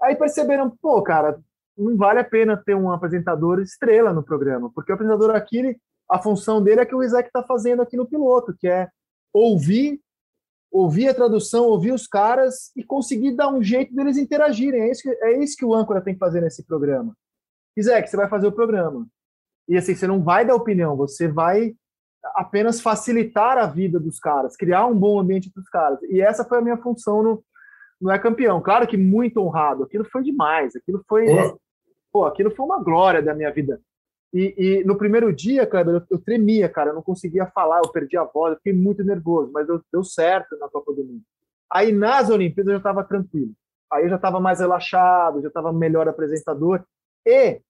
Aí perceberam, pô, cara, não vale a pena ter um apresentador estrela no programa, porque o apresentador aqui, a função dele é que o Isaac está fazendo aqui no piloto, que é ouvir, ouvir a tradução, ouvir os caras e conseguir dar um jeito deles interagirem. É isso que, é isso que o âncora tem que fazer nesse programa. Isaac, você vai fazer o programa. E assim, você não vai dar opinião, você vai apenas facilitar a vida dos caras, criar um bom ambiente para os caras. E essa foi a minha função no, no É Campeão. Claro que muito honrado, aquilo foi demais, aquilo foi. Oh. Pô, aquilo foi uma glória da minha vida. E, e no primeiro dia, Kleber, eu, eu, tremia, cara, eu não conseguia falar, eu perdi a voz, eu fiquei muito nervoso, mas deu, deu certo na Copa do Mundo. Aí nas Olimpíadas eu já estava tranquilo. Aí eu já estava mais relaxado, já estava melhor apresentador. E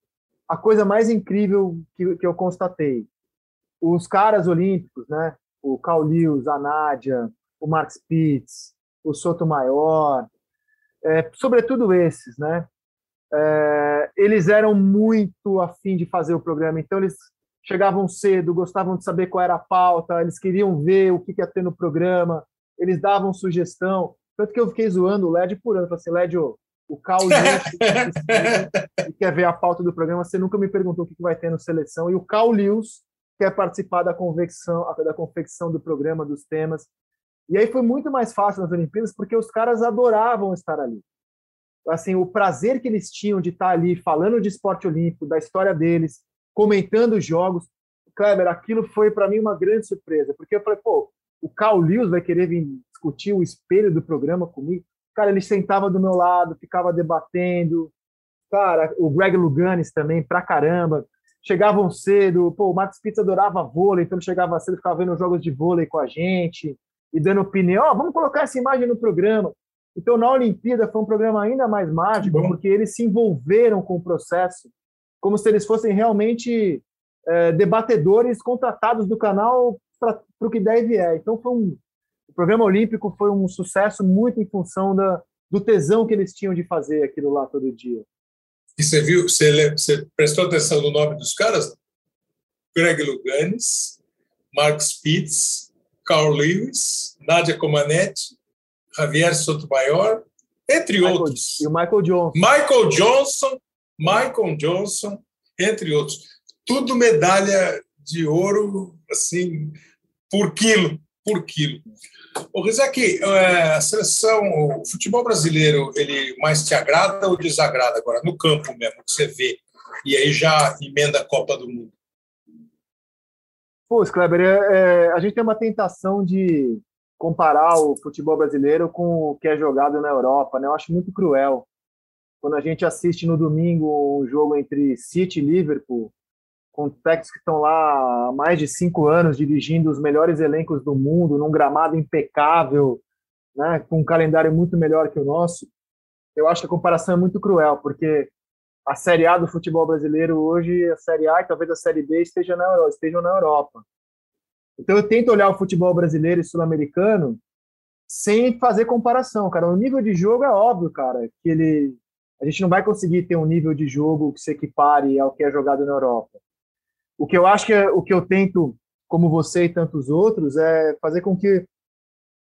a coisa mais incrível que, que eu constatei, os caras olímpicos, né? O Lewis, a Nádia, o Mark Spitz, o Sotomayor, é, sobretudo esses, né? É, eles eram muito afim de fazer o programa, então eles chegavam cedo, gostavam de saber qual era a pauta, eles queriam ver o que ia ter no programa, eles davam sugestão. Tanto que eu fiquei zoando o LED por ano. Falei assim, LED, o Cal e quer ver a pauta do programa, você nunca me perguntou o que vai ter no seleção. E o Cal Lewis quer participar da confecção, da confecção do programa, dos temas. E aí foi muito mais fácil nas Olimpíadas, porque os caras adoravam estar ali. Assim, o prazer que eles tinham de estar ali falando de esporte olímpico, da história deles, comentando os jogos. Kleber, aquilo foi para mim uma grande surpresa, porque eu falei, pô, o Cal Lewis vai querer vir discutir o espelho do programa comigo. Cara, ele sentava do meu lado, ficava debatendo. Cara, o Greg Luganis também, pra caramba chegavam cedo. Pô, o Max Pizza adorava vôlei, então ele chegava cedo, ficava vendo jogos de vôlei com a gente e dando opinião. Oh, vamos colocar essa imagem no programa. Então, na Olimpíada foi um programa ainda mais mágico, Bom. porque eles se envolveram com o processo, como se eles fossem realmente é, debatedores contratados do canal para o que deve é. Então, foi um, o programa olímpico foi um sucesso muito em função da, do tesão que eles tinham de fazer aquilo lá todo dia.
E você viu, você, você prestou atenção no nome dos caras? Greg Luganis, Mark Spitz, Carl Lewis, Nadia Comaneci, Javier Sotomayor, entre
Michael,
outros.
E o Michael Johnson.
Michael Johnson, Michael Johnson, entre outros. Tudo medalha de ouro, assim, por quilo, por quilo. O Rizek, é, a seleção, o futebol brasileiro, ele mais te agrada ou desagrada agora, no campo mesmo, que você vê, e aí já emenda a Copa do Mundo?
Pô, Kleber, é, é, a gente tem uma tentação de comparar o futebol brasileiro com o que é jogado na Europa, né? Eu acho muito cruel. Quando a gente assiste no domingo um jogo entre City e Liverpool, com técnicos que estão lá há mais de cinco anos dirigindo os melhores elencos do mundo, num gramado impecável, né, com um calendário muito melhor que o nosso, eu acho que a comparação é muito cruel, porque a Série A do futebol brasileiro hoje, a Série A e talvez a Série B esteja na estejam na Europa. Então eu tento olhar o futebol brasileiro e sul-americano sem fazer comparação, cara. O nível de jogo é óbvio, cara, que ele a gente não vai conseguir ter um nível de jogo que se equipare ao que é jogado na Europa. O que eu acho que é, o que eu tento, como você e tantos outros, é fazer com que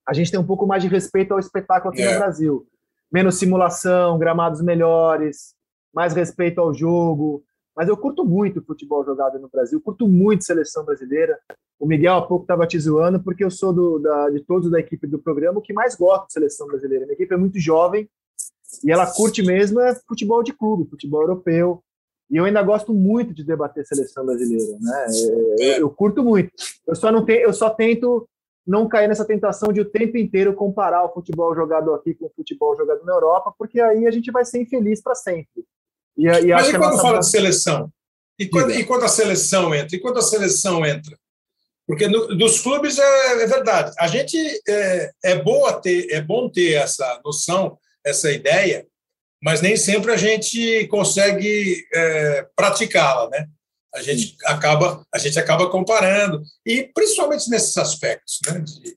a gente tenha um pouco mais de respeito ao espetáculo aqui é. no Brasil. Menos simulação, gramados melhores, mais respeito ao jogo. Mas eu curto muito o futebol jogado no Brasil, curto muito seleção brasileira. O Miguel há pouco estava te zoando, porque eu sou do, da, de todos da equipe do programa o que mais gosta de seleção brasileira. Minha equipe é muito jovem e ela curte mesmo é futebol de clube, futebol europeu. E eu ainda gosto muito de debater seleção brasileira, né? É, eu, eu, curto muito. Eu só não tenho, eu só tento não cair nessa tentação de o tempo inteiro comparar o futebol jogado aqui com o futebol jogado na Europa, porque aí a gente vai ser infeliz para sempre.
E, e Mas e quando nossa... fala de seleção? E quando, e quando, a seleção entra? E quando a seleção entra? Porque no, dos clubes é, é, verdade. A gente é, é boa ter, é bom ter essa noção, essa ideia mas nem sempre a gente consegue é, praticá-la, né? A gente acaba a gente acaba comparando e principalmente nesses aspectos, né? De,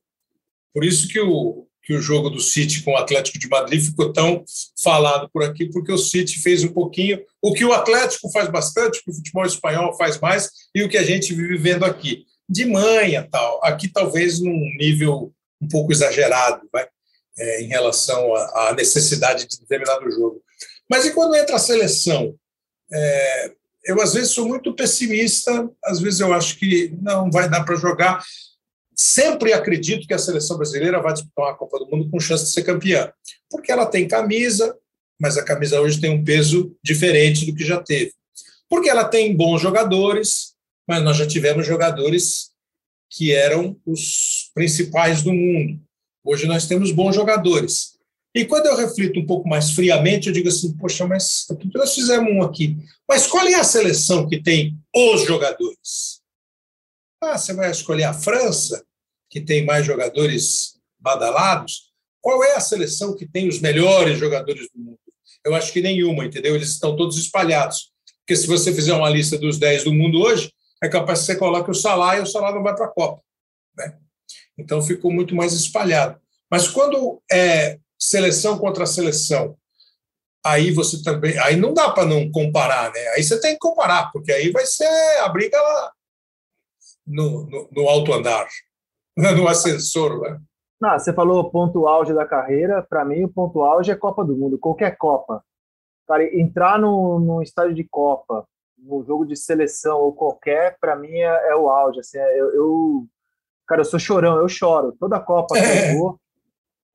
por isso que o que o jogo do City com o Atlético de Madrid ficou tão falado por aqui, porque o City fez um pouquinho o que o Atlético faz bastante, o que o futebol espanhol faz mais e o que a gente vive vendo aqui. De manha, tal. Aqui talvez num nível um pouco exagerado, vai, é, em relação à necessidade de determinado jogo. Mas e quando entra a seleção? É, eu às vezes sou muito pessimista, às vezes eu acho que não vai dar para jogar sempre acredito que a seleção brasileira vai disputar uma Copa do Mundo com chance de ser campeã, porque ela tem camisa, mas a camisa hoje tem um peso diferente do que já teve. Porque ela tem bons jogadores, mas nós já tivemos jogadores que eram os principais do mundo. Hoje nós temos bons jogadores. E quando eu reflito um pouco mais friamente, eu digo assim: poxa, mas nós fizemos um aqui. Mas qual é a seleção que tem os jogadores? Ah, você vai escolher a França, que tem mais jogadores badalados? Qual é a seleção que tem os melhores jogadores do mundo? Eu acho que nenhuma, entendeu? Eles estão todos espalhados. Porque se você fizer uma lista dos 10 do mundo hoje, é capaz que você coloque o Salah e o Salah não vai para a Copa. Né? Então ficou muito mais espalhado. Mas quando é seleção contra seleção, aí você também. Aí não dá para não comparar, né? Aí você tem que comparar, porque aí vai ser a briga lá no, no, no alto andar, no ascensor. Né?
Não, você falou ponto auge da carreira. Para mim, o ponto auge é Copa do Mundo, qualquer Copa. Cara, entrar no, no estádio de Copa, no jogo de seleção ou qualquer, para mim é, é, o auge. Assim, é, eu, eu, cara, eu sou chorão, eu choro. Toda Copa que eu vou,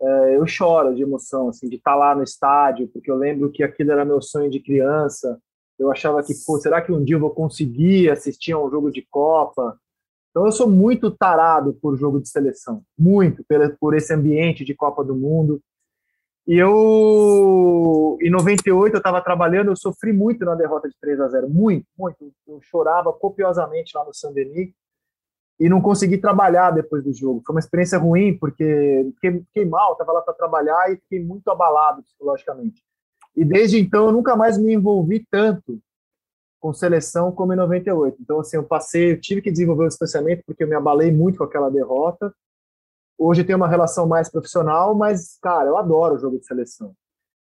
é, eu choro de emoção, assim, de estar tá lá no estádio, porque eu lembro que aquilo era meu sonho de criança. Eu achava que, pô, será que um dia eu vou conseguir assistir a um jogo de Copa? Então eu sou muito tarado por jogo de seleção, muito por esse ambiente de Copa do Mundo. E eu, em 98, eu estava trabalhando, eu sofri muito na derrota de 3 a 0 muito, muito. Eu chorava copiosamente lá no Saint-Denis e não consegui trabalhar depois do jogo. Foi uma experiência ruim, porque fiquei, fiquei mal, estava lá para trabalhar e fiquei muito abalado psicologicamente. E desde então eu nunca mais me envolvi tanto com seleção como em 98. Então, assim, eu passei, eu tive que desenvolver o distanciamento porque eu me abalei muito com aquela derrota. Hoje tem uma relação mais profissional, mas, cara, eu adoro o jogo de seleção.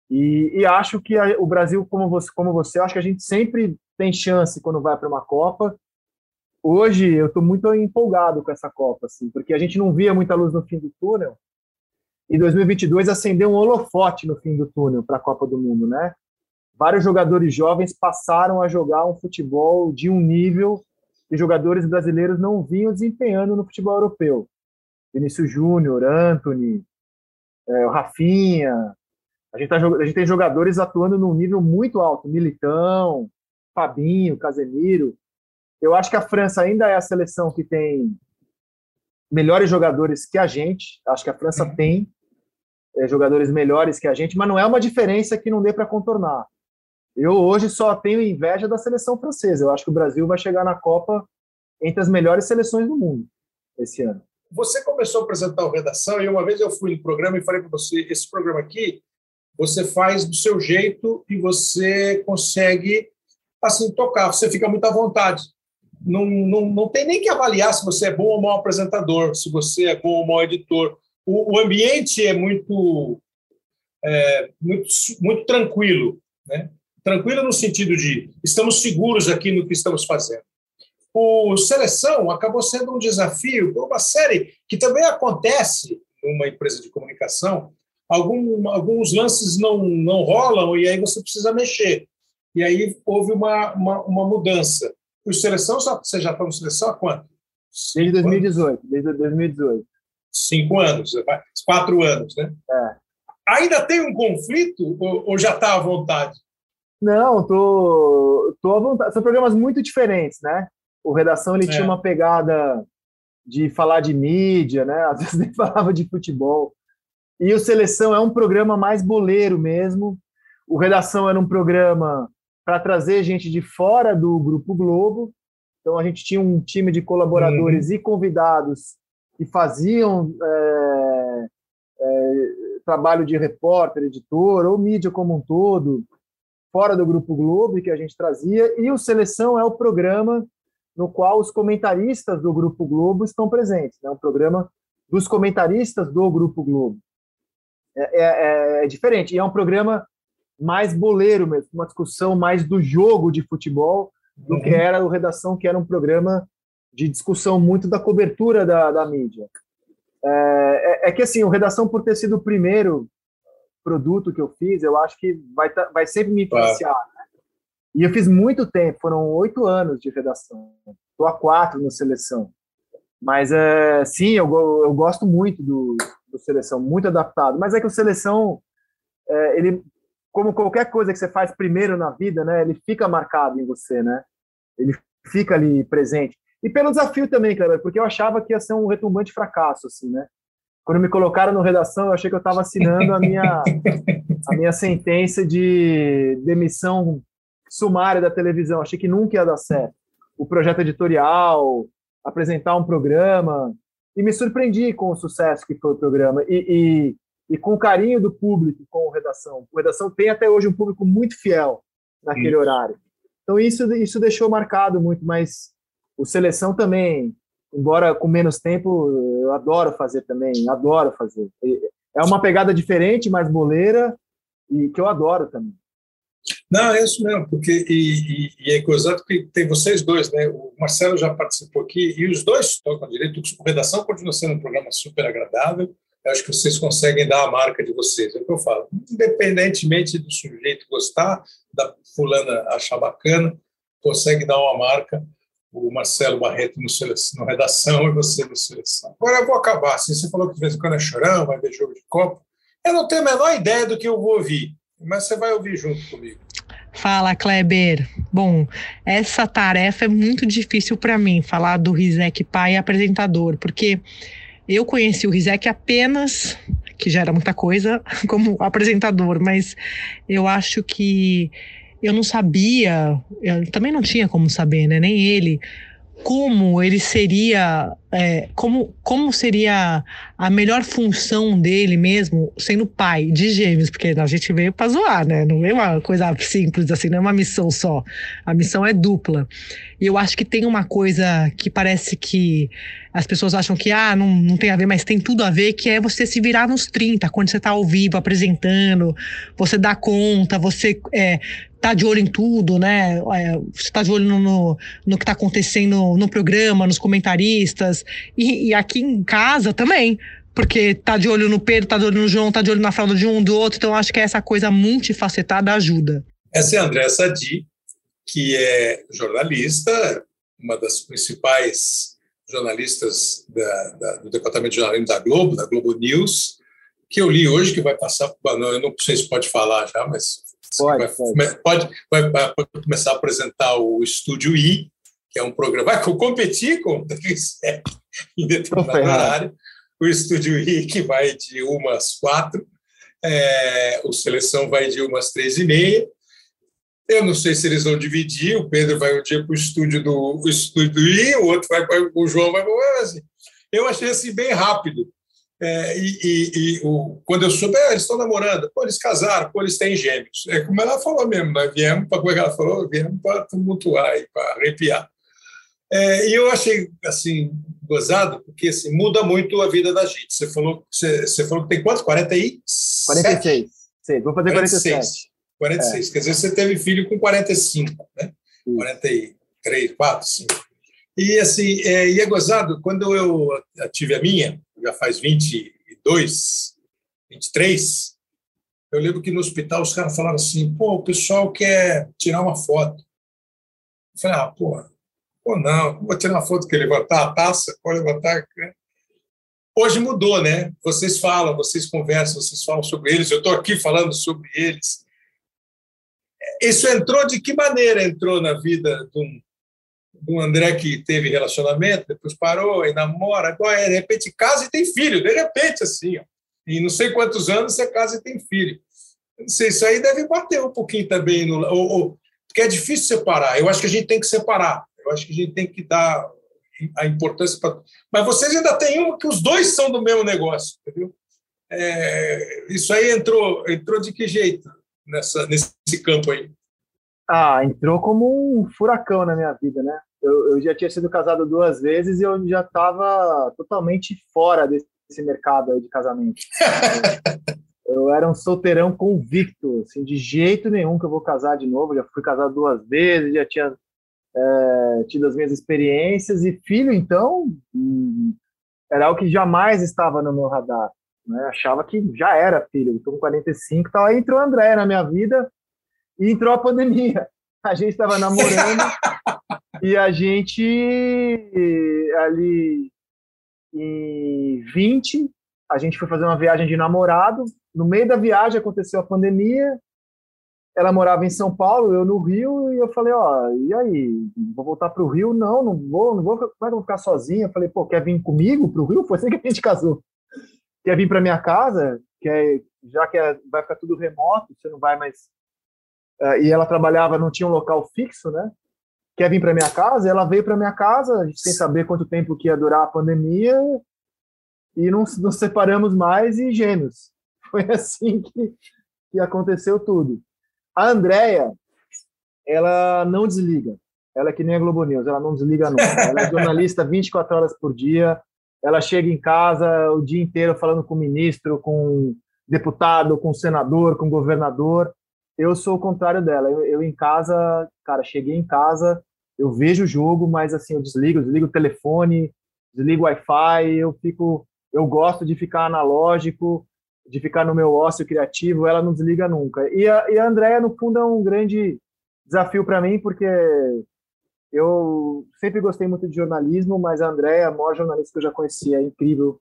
E, e acho que a, o Brasil, como você, como você, acho que a gente sempre tem chance quando vai para uma Copa. Hoje eu estou muito empolgado com essa Copa, assim, porque a gente não via muita luz no fim do túnel. E 2022 acendeu um holofote no fim do túnel para a Copa do Mundo, né? vários jogadores jovens passaram a jogar um futebol de um nível que jogadores brasileiros não vinham desempenhando no futebol europeu. Vinícius Júnior, Anthony, é, o Rafinha. A gente, tá, a gente tem jogadores atuando num nível muito alto. Militão, Fabinho, Casemiro. Eu acho que a França ainda é a seleção que tem melhores jogadores que a gente. Acho que a França uhum. tem é, jogadores melhores que a gente, mas não é uma diferença que não dê para contornar. Eu hoje só tenho inveja da seleção francesa. Eu acho que o Brasil vai chegar na Copa entre as melhores seleções do mundo esse ano.
Você começou a apresentar o Redação e uma vez eu fui no programa e falei para você: esse programa aqui você faz do seu jeito e você consegue assim tocar, você fica muito à vontade. Não, não, não tem nem que avaliar se você é bom ou mau apresentador, se você é bom ou mau editor. O, o ambiente é muito, é, muito, muito tranquilo. Né? tranquila no sentido de estamos seguros aqui no que estamos fazendo. O seleção acabou sendo um desafio uma série que também acontece numa empresa de comunicação. Algum, alguns lances não, não rolam e aí você precisa mexer. E aí houve uma, uma, uma mudança. O seleção, você já está no seleção há quanto?
Desde 2018. Desde 2018.
Cinco anos, quatro anos, né?
É.
Ainda tem um conflito ou, ou já está à vontade?
Não, tô, tô à vontade. São programas muito diferentes, né? O Redação ele é. tinha uma pegada de falar de mídia, né? Às vezes nem falava de futebol. E o Seleção é um programa mais boleiro mesmo. O Redação era um programa para trazer gente de fora do Grupo Globo. Então a gente tinha um time de colaboradores uhum. e convidados que faziam é, é, trabalho de repórter, editor, ou mídia como um todo, fora do Grupo Globo, que a gente trazia, e o Seleção é o programa no qual os comentaristas do Grupo Globo estão presentes. É né? um programa dos comentaristas do Grupo Globo. É, é, é, é, diferente. E é um programa mais boleiro mesmo, uma discussão mais do jogo de futebol do uhum. que era o Redação, que era um programa de discussão muito da cobertura da, da mídia. É, é, é que assim, o Redação, por ter sido o primeiro produto que eu fiz, eu acho que vai, tá, vai sempre me influenciar. Né? E eu fiz muito tempo, foram oito anos de redação. Estou há quatro no Seleção. Mas, é, sim, eu, eu gosto muito do, do Seleção, muito adaptado. Mas é que o Seleção, é, ele, como qualquer coisa que você faz primeiro na vida, né, ele fica marcado em você, né? Ele fica ali presente. E pelo desafio também, Cleber, porque eu achava que ia ser um retumbante fracasso, assim, né? Quando me colocaram no redação, eu achei que eu estava assinando a minha, a minha sentença de demissão sumária da televisão. Achei que nunca ia dar certo. O projeto editorial, apresentar um programa. E me surpreendi com o sucesso que foi o programa. E, e, com o carinho do público com o Redação. O Redação tem até hoje um público muito fiel naquele horário. Então isso, isso deixou marcado muito, mas o Seleção também, embora com menos tempo, eu adoro fazer também, adoro fazer. É uma pegada diferente, mais boleira, e que eu adoro também.
Não, é isso mesmo, porque e, e, e é gozado que tem vocês dois, né? O Marcelo já participou aqui e os dois tocam direito. A redação continua sendo um programa super agradável. Eu acho que vocês conseguem dar a marca de vocês, é o que eu falo. Independentemente do sujeito gostar, da fulana achar bacana, consegue dar uma marca o Marcelo Barreto no, seleção, no redação e você no seleção. Agora eu vou acabar. Assim, você falou que de vez em quando é chorão, vai ver jogo de copo. Eu não tenho a menor ideia do que eu vou ouvir, mas você vai ouvir junto comigo.
Fala, Kleber. Bom, essa tarefa é muito difícil para mim, falar do Rizek pai apresentador, porque eu conheci o Rizek apenas, que já era muita coisa, como apresentador, mas eu acho que eu não sabia, eu também não tinha como saber, né? Nem ele, como ele seria, é, como, como seria a melhor função dele mesmo sendo pai de gêmeos, porque a gente veio para zoar, né? Não é uma coisa simples assim, não é uma missão só. A missão é dupla. E eu acho que tem uma coisa que parece que as pessoas acham que ah, não, não tem a ver, mas tem tudo a ver, que é você se virar nos 30, quando você está ao vivo apresentando, você dá conta, você é, tá de olho em tudo, né? É, você tá de olho no, no, no que está acontecendo no programa, nos comentaristas, e, e aqui em casa também porque tá de olho no Pedro, tá de olho no João, tá de olho na fralda de um do outro, então acho que essa coisa multifacetada ajuda.
Essa é a André Sadi, que é jornalista, uma das principais jornalistas da, da, do Departamento de Jornalismo da Globo, da Globo News, que eu li hoje, que vai passar, não, eu não sei se pode falar já, mas pode, vai, pode. Pode, vai, vai, começar a apresentar o Estúdio I, que é um programa, vai competir com o em determinado horário, o Estúdio que vai de umas quatro, é, o Seleção vai de umas três e meia, eu não sei se eles vão dividir, o Pedro vai um dia para o estúdio do o estúdio do I, o outro vai para o João vai para assim. Eu achei assim bem rápido. É, e, e, e o, quando eu soube, ah, eles estão namorando, pô, eles casaram, pô, eles têm gêmeos. É como ela falou mesmo, nós viemos para, como é ela falou, viemos para tumultuar e para arrepiar. É, e eu achei, assim, gozado, porque assim, muda muito a vida da gente. Você falou, você, você falou que tem quantos? 46?
46. Sim, vou fazer 46. 47.
46. É. Quer dizer, você teve filho com 45, né? Sim. 43, 4, 5. E assim, é, e é gozado, quando eu tive a minha, já faz 22, 23, eu lembro que no hospital os caras falaram assim, pô, o pessoal quer tirar uma foto. Eu falei, ah, pô, pô não, vou tirar uma foto, quer levantar a taça, pode levantar. Né? Hoje mudou, né? Vocês falam, vocês conversam, vocês falam sobre eles, eu estou aqui falando sobre eles. Isso entrou de que maneira entrou na vida de um, de um André que teve relacionamento, depois parou e namora, agora de repente casa e tem filho, de repente assim, ó. e não sei quantos anos você casa e tem filho. Não sei, isso aí deve bater um pouquinho também, no, ou, ou, porque é difícil separar. Eu acho que a gente tem que separar. Eu acho que a gente tem que dar a importância para. Mas vocês ainda têm um que os dois são do mesmo negócio, entendeu? É, isso aí entrou, entrou de que jeito nessa, nesse campo aí?
Ah, entrou como um furacão na minha vida, né? Eu, eu já tinha sido casado duas vezes e eu já estava totalmente fora desse mercado de casamento. eu era um solteirão convicto, assim, de jeito nenhum que eu vou casar de novo. Já fui casado duas vezes, já tinha é, tido as minhas experiências e filho, então, hum, era o que jamais estava no meu radar. Né? Achava que já era filho. Estou com 45, tal. Aí entrou André na minha vida e entrou a pandemia. A gente estava namorando e a gente ali em 20, a gente foi fazer uma viagem de namorado. No meio da viagem aconteceu a pandemia. Ela morava em São Paulo, eu no Rio, e eu falei, ó, e aí, vou voltar para o Rio? Não, não vou, não vou, como é que eu vou ficar sozinha? Eu falei, pô, quer vir comigo para o Rio? Foi assim que a gente casou. Quer vir para minha casa? Quer, já que é, vai ficar tudo remoto, você não vai mais uh, e ela trabalhava, não tinha um local fixo, né? Quer vir para minha casa? Ela veio para minha casa, sem saber quanto tempo que ia durar a pandemia, e não nos separamos mais e gêmeos. Foi assim que, que aconteceu tudo. A Andrea, ela não desliga. Ela é que nem a Globo News, ela não desliga nunca. Ela é jornalista 24 horas por dia. Ela chega em casa o dia inteiro falando com o ministro, com deputado, com senador, com governador. Eu sou o contrário dela. Eu, eu, em casa, cara, cheguei em casa, eu vejo o jogo, mas assim, eu desligo, desligo o telefone, desligo o Wi-Fi, eu fico, eu gosto de ficar analógico, de ficar no meu ócio criativo, ela não desliga nunca. E a, e a Andrea, no fundo, é um grande desafio para mim, porque eu sempre gostei muito de jornalismo, mas a Andrea, a maior jornalista que eu já conheci, é incrível,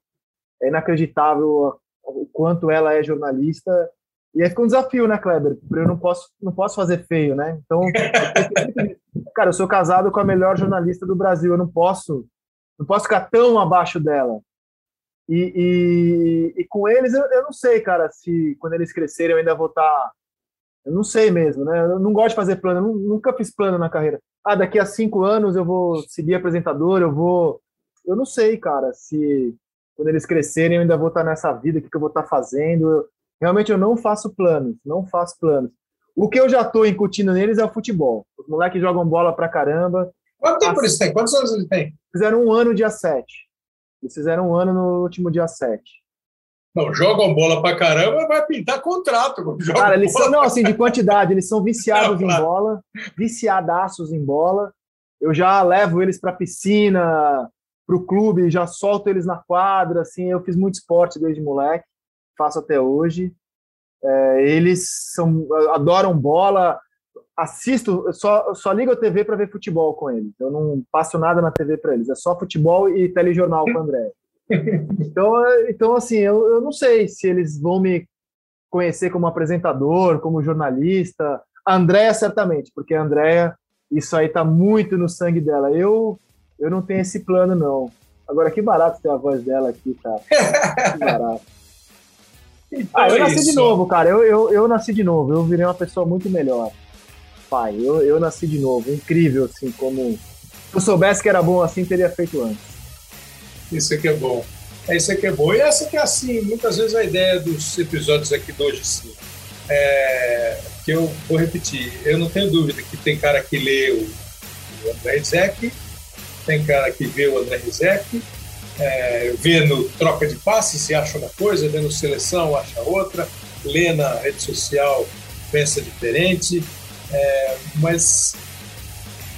é inacreditável o quanto ela é jornalista e aí fica um desafio, né, Kleber? Eu não posso, não posso fazer feio, né? Então, cara, eu sou casado com a melhor jornalista do Brasil, eu não posso, não posso ficar tão abaixo dela. E, e, e com eles, eu, eu, não sei, cara, se quando eles crescerem eu ainda vou estar. Tá, eu não sei mesmo, né? Eu não gosto de fazer plano, eu nunca fiz plano na carreira. Ah, daqui a cinco anos eu vou seguir apresentador, eu vou. Eu não sei, cara, se quando eles crescerem eu ainda vou estar tá nessa vida, o que, que eu vou estar tá fazendo. Realmente eu não faço planos, não faço planos. O que eu já estou incutindo neles é o futebol. Os moleques jogam bola pra caramba.
Quanto tempo eles têm? Quantos anos eles têm?
Fizeram um ano dia 7. Eles fizeram um ano no último dia 7.
Não, jogam bola pra caramba, vai pintar contrato.
Cara, eles são, não, assim, de quantidade, eles são viciados não, em bola, viciadaços em bola. Eu já levo eles pra piscina, pro clube, já solto eles na quadra, assim, eu fiz muito esporte desde moleque faço até hoje. É, eles são, adoram bola, assisto, só, só ligo a TV para ver futebol com eles. Eu não passo nada na TV para eles, é só futebol e telejornal com o André. Então, então assim, eu, eu não sei se eles vão me conhecer como apresentador, como jornalista. A Andréia, certamente, porque a Andréia, isso aí tá muito no sangue dela. Eu, eu não tenho esse plano, não. Agora, que barato ter a voz dela aqui, cara. Que barato. Então ah, eu é nasci isso. de novo, cara. Eu, eu, eu nasci de novo. Eu virei uma pessoa muito melhor. Pai, eu, eu nasci de novo. Incrível, assim, como. Se eu soubesse que era bom assim, teria feito antes.
Isso aqui é bom. É isso aqui é bom. E essa que é assim, muitas vezes a ideia dos episódios aqui de hoje, sim. É, que eu vou repetir. Eu não tenho dúvida que tem cara que lê o, André Rizek, tem cara que vê o André Rizek, é, troca de passes e acha uma coisa, vê no seleção acha outra, lê na rede social pensa diferente, é, mas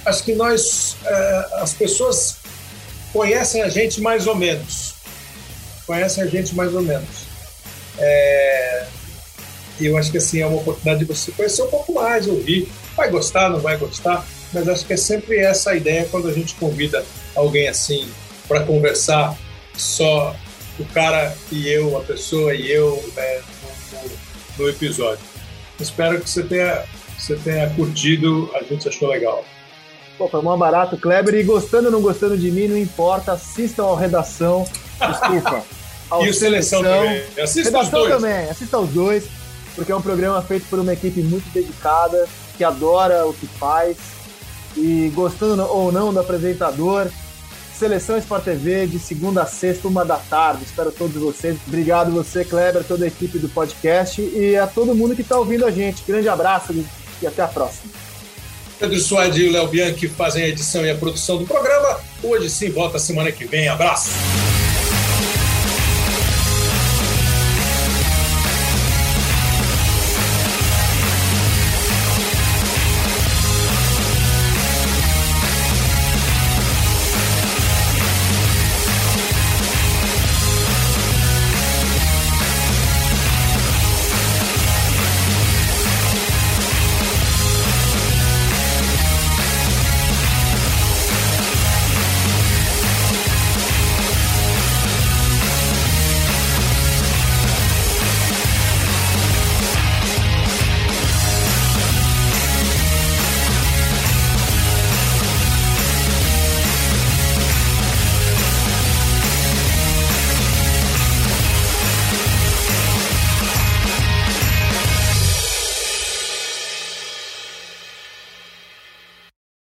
acho que nós, é, as pessoas conhecem a gente mais ou menos, conhecem a gente mais ou menos. É, eu acho que assim é uma oportunidade de você conhecer um pouco mais, ouvir, vai gostar, não vai gostar, mas acho que é sempre essa a ideia quando a gente convida alguém assim para conversar só o cara e eu, a pessoa e eu né, no, no, episódio. Espero que você tenha, você tenha curtido, a gente achou legal.
Pô, foi mó barato, Kleber, e gostando ou não gostando de mim, não importa, assistam ao Redação, desculpa.
e o Seleção, também.
Assista Redação os dois. também, assista os dois, porque é um programa feito por uma equipe muito dedicada, que adora o que faz, e gostando ou não do apresentador, Seleção Sport TV, de segunda a sexta, uma da tarde. Espero todos vocês. Obrigado você, Kleber, toda a equipe do podcast e a todo mundo que está ouvindo a gente. Grande abraço e até a próxima.
Pedro Suárez e Léo Bianchi fazem a edição e a produção do programa. Hoje sim, volta semana que vem. Abraço!